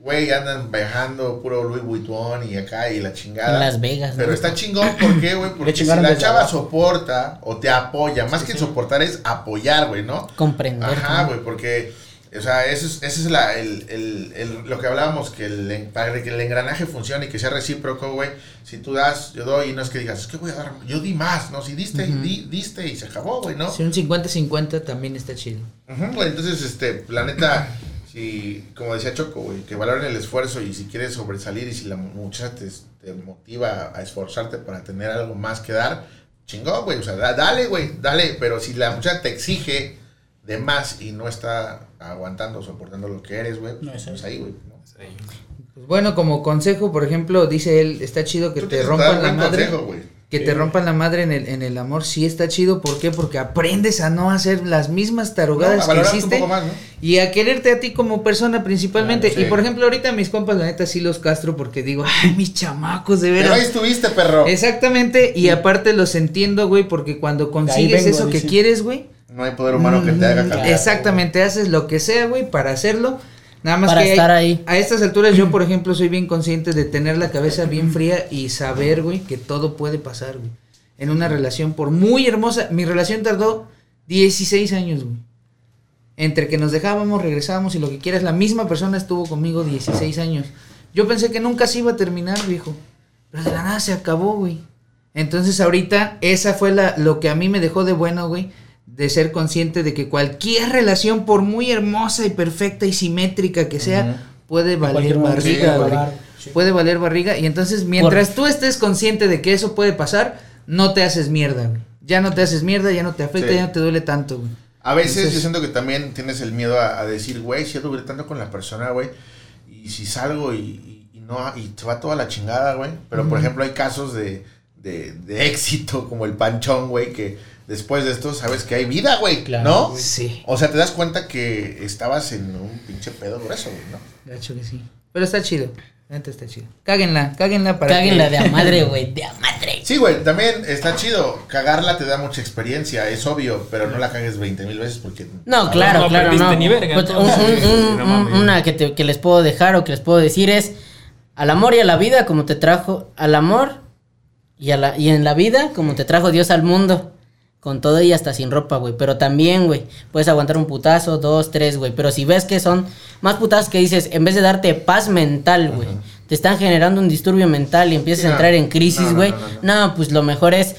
güey. andan viajando puro Louis Vuitton y acá y la chingada. En Las Vegas, Pero ¿no? está chingón, ¿por qué, güey? Porque si la chava abajo. soporta o te apoya, más que soportar es apoyar, güey, ¿no? Comprender. Ajá, ¿no? güey, porque, o sea, eso es, ese es la, el, el, el- lo que hablábamos, que el, para que el engranaje funcione y que sea recíproco, güey, si tú das, yo doy, y no es que digas, es que voy a dar, yo di más, ¿no? Si diste, di- diste y se acabó, güey, ¿no? Si un 50-50 también está chido. Güey, entonces, este, la neta, si, como decía Choco, güey, que valoren el esfuerzo y si quieres sobresalir y si la muchacha te, te motiva a esforzarte para tener algo más que dar, chingón, güey, o sea, da- dale, güey, dale, pero si la muchacha te exige de más y no está aguantando o soportando lo que eres, güey, No pues, es pues ahí, güey, ¿no? Sí. Pues bueno, como consejo, por ejemplo, dice él, está chido que te rompan la madre. consejo, güey. Que te rompan la madre en el, en el amor, sí está chido. ¿Por qué? Porque aprendes a no hacer las mismas No, tarugadas a que hiciste. poco más, ¿no? Y a quererte a ti como persona principalmente. Claro, sí. Y por ejemplo, ahorita mis compas, la neta, sí los castro porque digo, ay, mis chamacos, de Pero ahí veras. estuviste, perro. Exactamente, y aparte los entiendo, güey, porque cuando consigues vengo, eso que quieres, güey. No hay poder humano que te haga mm, cambiar. Exactamente, haces lo que sea, güey, para hacerlo. Nada más Para que estar ahí. a estas alturas yo, por ejemplo, soy bien consciente de tener la cabeza bien fría y saber, güey, que todo puede pasar, güey. En una relación, por muy hermosa, mi relación tardó 16 años, güey. Entre que nos dejábamos, regresábamos y lo que quieras, la misma persona estuvo conmigo 16 años. Yo pensé que nunca se iba a terminar, viejo. Pero de la nada se acabó, güey. Entonces ahorita esa fue la, lo que a mí me dejó de bueno, güey. De ser consciente de que cualquier relación, por muy hermosa y perfecta y simétrica que sea, puede valer barriga, puede valer barriga. Y entonces, mientras tú estés consciente de que eso puede pasar, no te haces mierda, güey. Ya no te haces mierda, ya no te afecta, Sí. ya no te duele tanto, güey. A veces Entonces- yo siento que también tienes el miedo a, a decir, güey, si ando tanto con la persona, güey, y si salgo y, y- y no, y se va toda la chingada, güey. Pero, por ejemplo, hay casos de, de, de éxito, como el panchón, güey, que después de esto sabes que hay vida, güey, Claro, ¿no? güey. Sí. O sea, te das cuenta que estabas en un pinche pedo grueso, güey, ¿no? Gacho que sí. Pero está chido. Neta está chido. Cáguenla, cáguenla para Cáguenla que... de a madre, güey, de a madre. Sí, güey, también está chido. Cagarla te da mucha experiencia, es obvio, pero no la cagues 20 mil veces porque... No, claro, no claro, no. ni verga, Pues, un- un- un- una que, te- que les puedo dejar o que les puedo decir es al amor y a la vida como te trajo al amor y a la y en la vida como te trajo Dios al mundo con todo y hasta sin ropa, güey. Pero también, güey, puedes aguantar un putazo, dos, tres, güey. Pero si ves que son más putazos que dices, en vez de darte paz mental, güey, te están generando un disturbio mental y empiezas Sí, a no. entrar en crisis, güey. no, no, No, pues lo mejor es.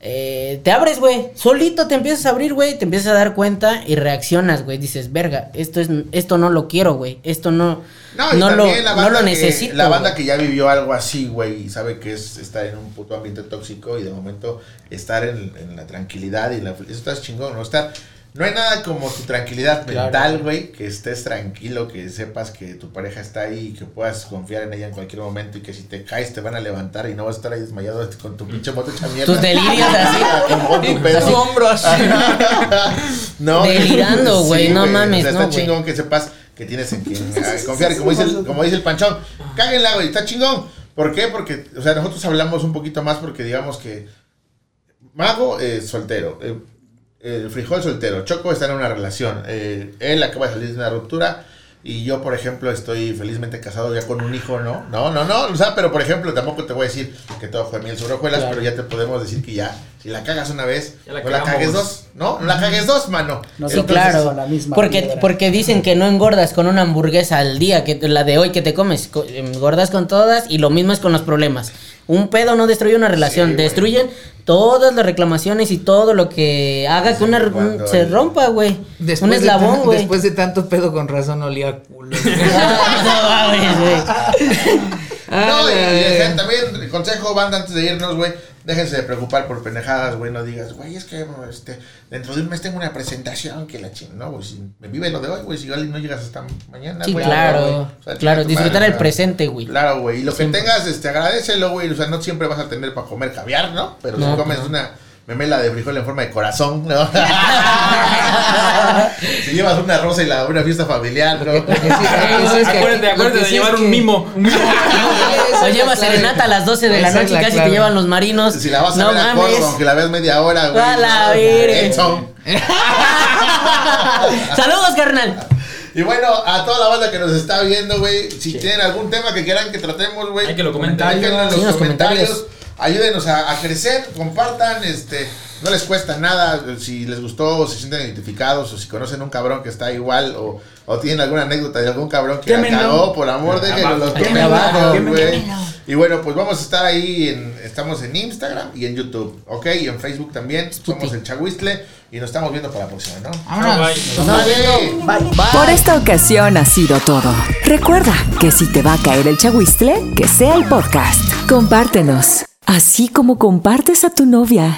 Eh, te abres, güey. Solito te empiezas a abrir, güey. Te empiezas a dar cuenta y reaccionas, güey. Dices, verga, esto, es, esto no lo quiero, güey. Esto no, No, lo, no lo que- necesito. La banda que ya vivió algo así, güey, y sabe que es estar en un puto ambiente tóxico y de momento estar en, en la tranquilidad y la eso está chingón, ¿no? Estar. No hay nada como tu tranquilidad mental, güey, que estés tranquilo, que sepas que tu pareja está ahí y que puedas confiar en ella en cualquier momento y que si te caes te van a levantar y no vas a estar ahí desmayado con tu pinche moto hecha mierda. Tus delirios así. Con tu pedo. Así. No, Delirando, güey, no mames, O sea, no, está chingón que sepas que tienes en quien confiar. Y como dice, el, como dice el panchón, cáguenla, güey, está chingón. ¿Por qué? Porque, o sea, nosotros hablamos un poquito más porque digamos que Mago es soltero, eh, el frijol soltero, Choco está en una relación, eh, él acaba de salir de una ruptura. Y yo, por ejemplo, estoy felizmente casado ya con un hijo, ¿no? No, no, no. O sea, pero por ejemplo, tampoco te voy a decir que todo fue miel sobre hojuelas, Claro. pero ya te podemos decir que ya, si la cagas una vez, Ya la no la cagamos. cagues dos, ¿no? No la cagues dos, mano. No Sí, Entonces, claro. la misma porque, piedra. porque dicen que no engordas con una hamburguesa al día, que la de hoy que te comes, co- engordas con todas y lo mismo es con los problemas. Un pedo no destruye una relación, Sí, güey. destruyen todas las reclamaciones y todo lo que haga que una se rompa, güey. Después Un eslabón, güey. Después de tanto pedo con razón olía a culo. Ah, no mames, güey. No, y, y también, consejo, banda, antes de irnos, güey, déjense de preocupar por pendejadas, güey, no digas, güey, es que este, dentro de un mes tengo una presentación que la ching, no, güey, si me vive lo de hoy, güey, si igual no llegas hasta mañana, Sí, güey, claro, güey, o sea, claro, disfrutar madre, el presente, güey. Claro, güey, y lo que tengas, este, agradecelo, güey, o sea, no siempre vas a tener para comer caviar, ¿no? Pero No, si comes no. una memela de frijol en forma de corazón, ¿no? si llevas una rosa y la, una fiesta familiar, ¿no? Acuérdate, de sí llevar un que- mimo. O es lleva la clave. serenata a las 12 de la noche y casi te llevan los marinos. Si la vas a no ver a mames. Córdoba, aunque la ves media hora, güey. Saludos, carnal. Y bueno, a toda la banda que nos está viendo, güey, si tienen algún tema que quieran que tratemos, güey, Hay que lo comenten. en los en los comentarios. comentarios. Ayúdenos a, a crecer, compartan, este, no les cuesta nada, si les gustó, o se sienten identificados, o si conocen un cabrón que está igual, o, o tienen alguna anécdota de algún cabrón que la cagó, por amor de que nos lo Aquí tomen abajo, abajo, quémenlo. güey. Y bueno, pues vamos a estar ahí, en, estamos en Instagram y en YouTube, ¿ok? Y en Facebook también, somos el Chaguistle, y nos estamos viendo para la próxima, ¿no? Bye. Por esta ocasión ha sido todo. Recuerda que si te va a caer el chagüistle, que sea el podcast. Compártenos, así como compartes a tu novia.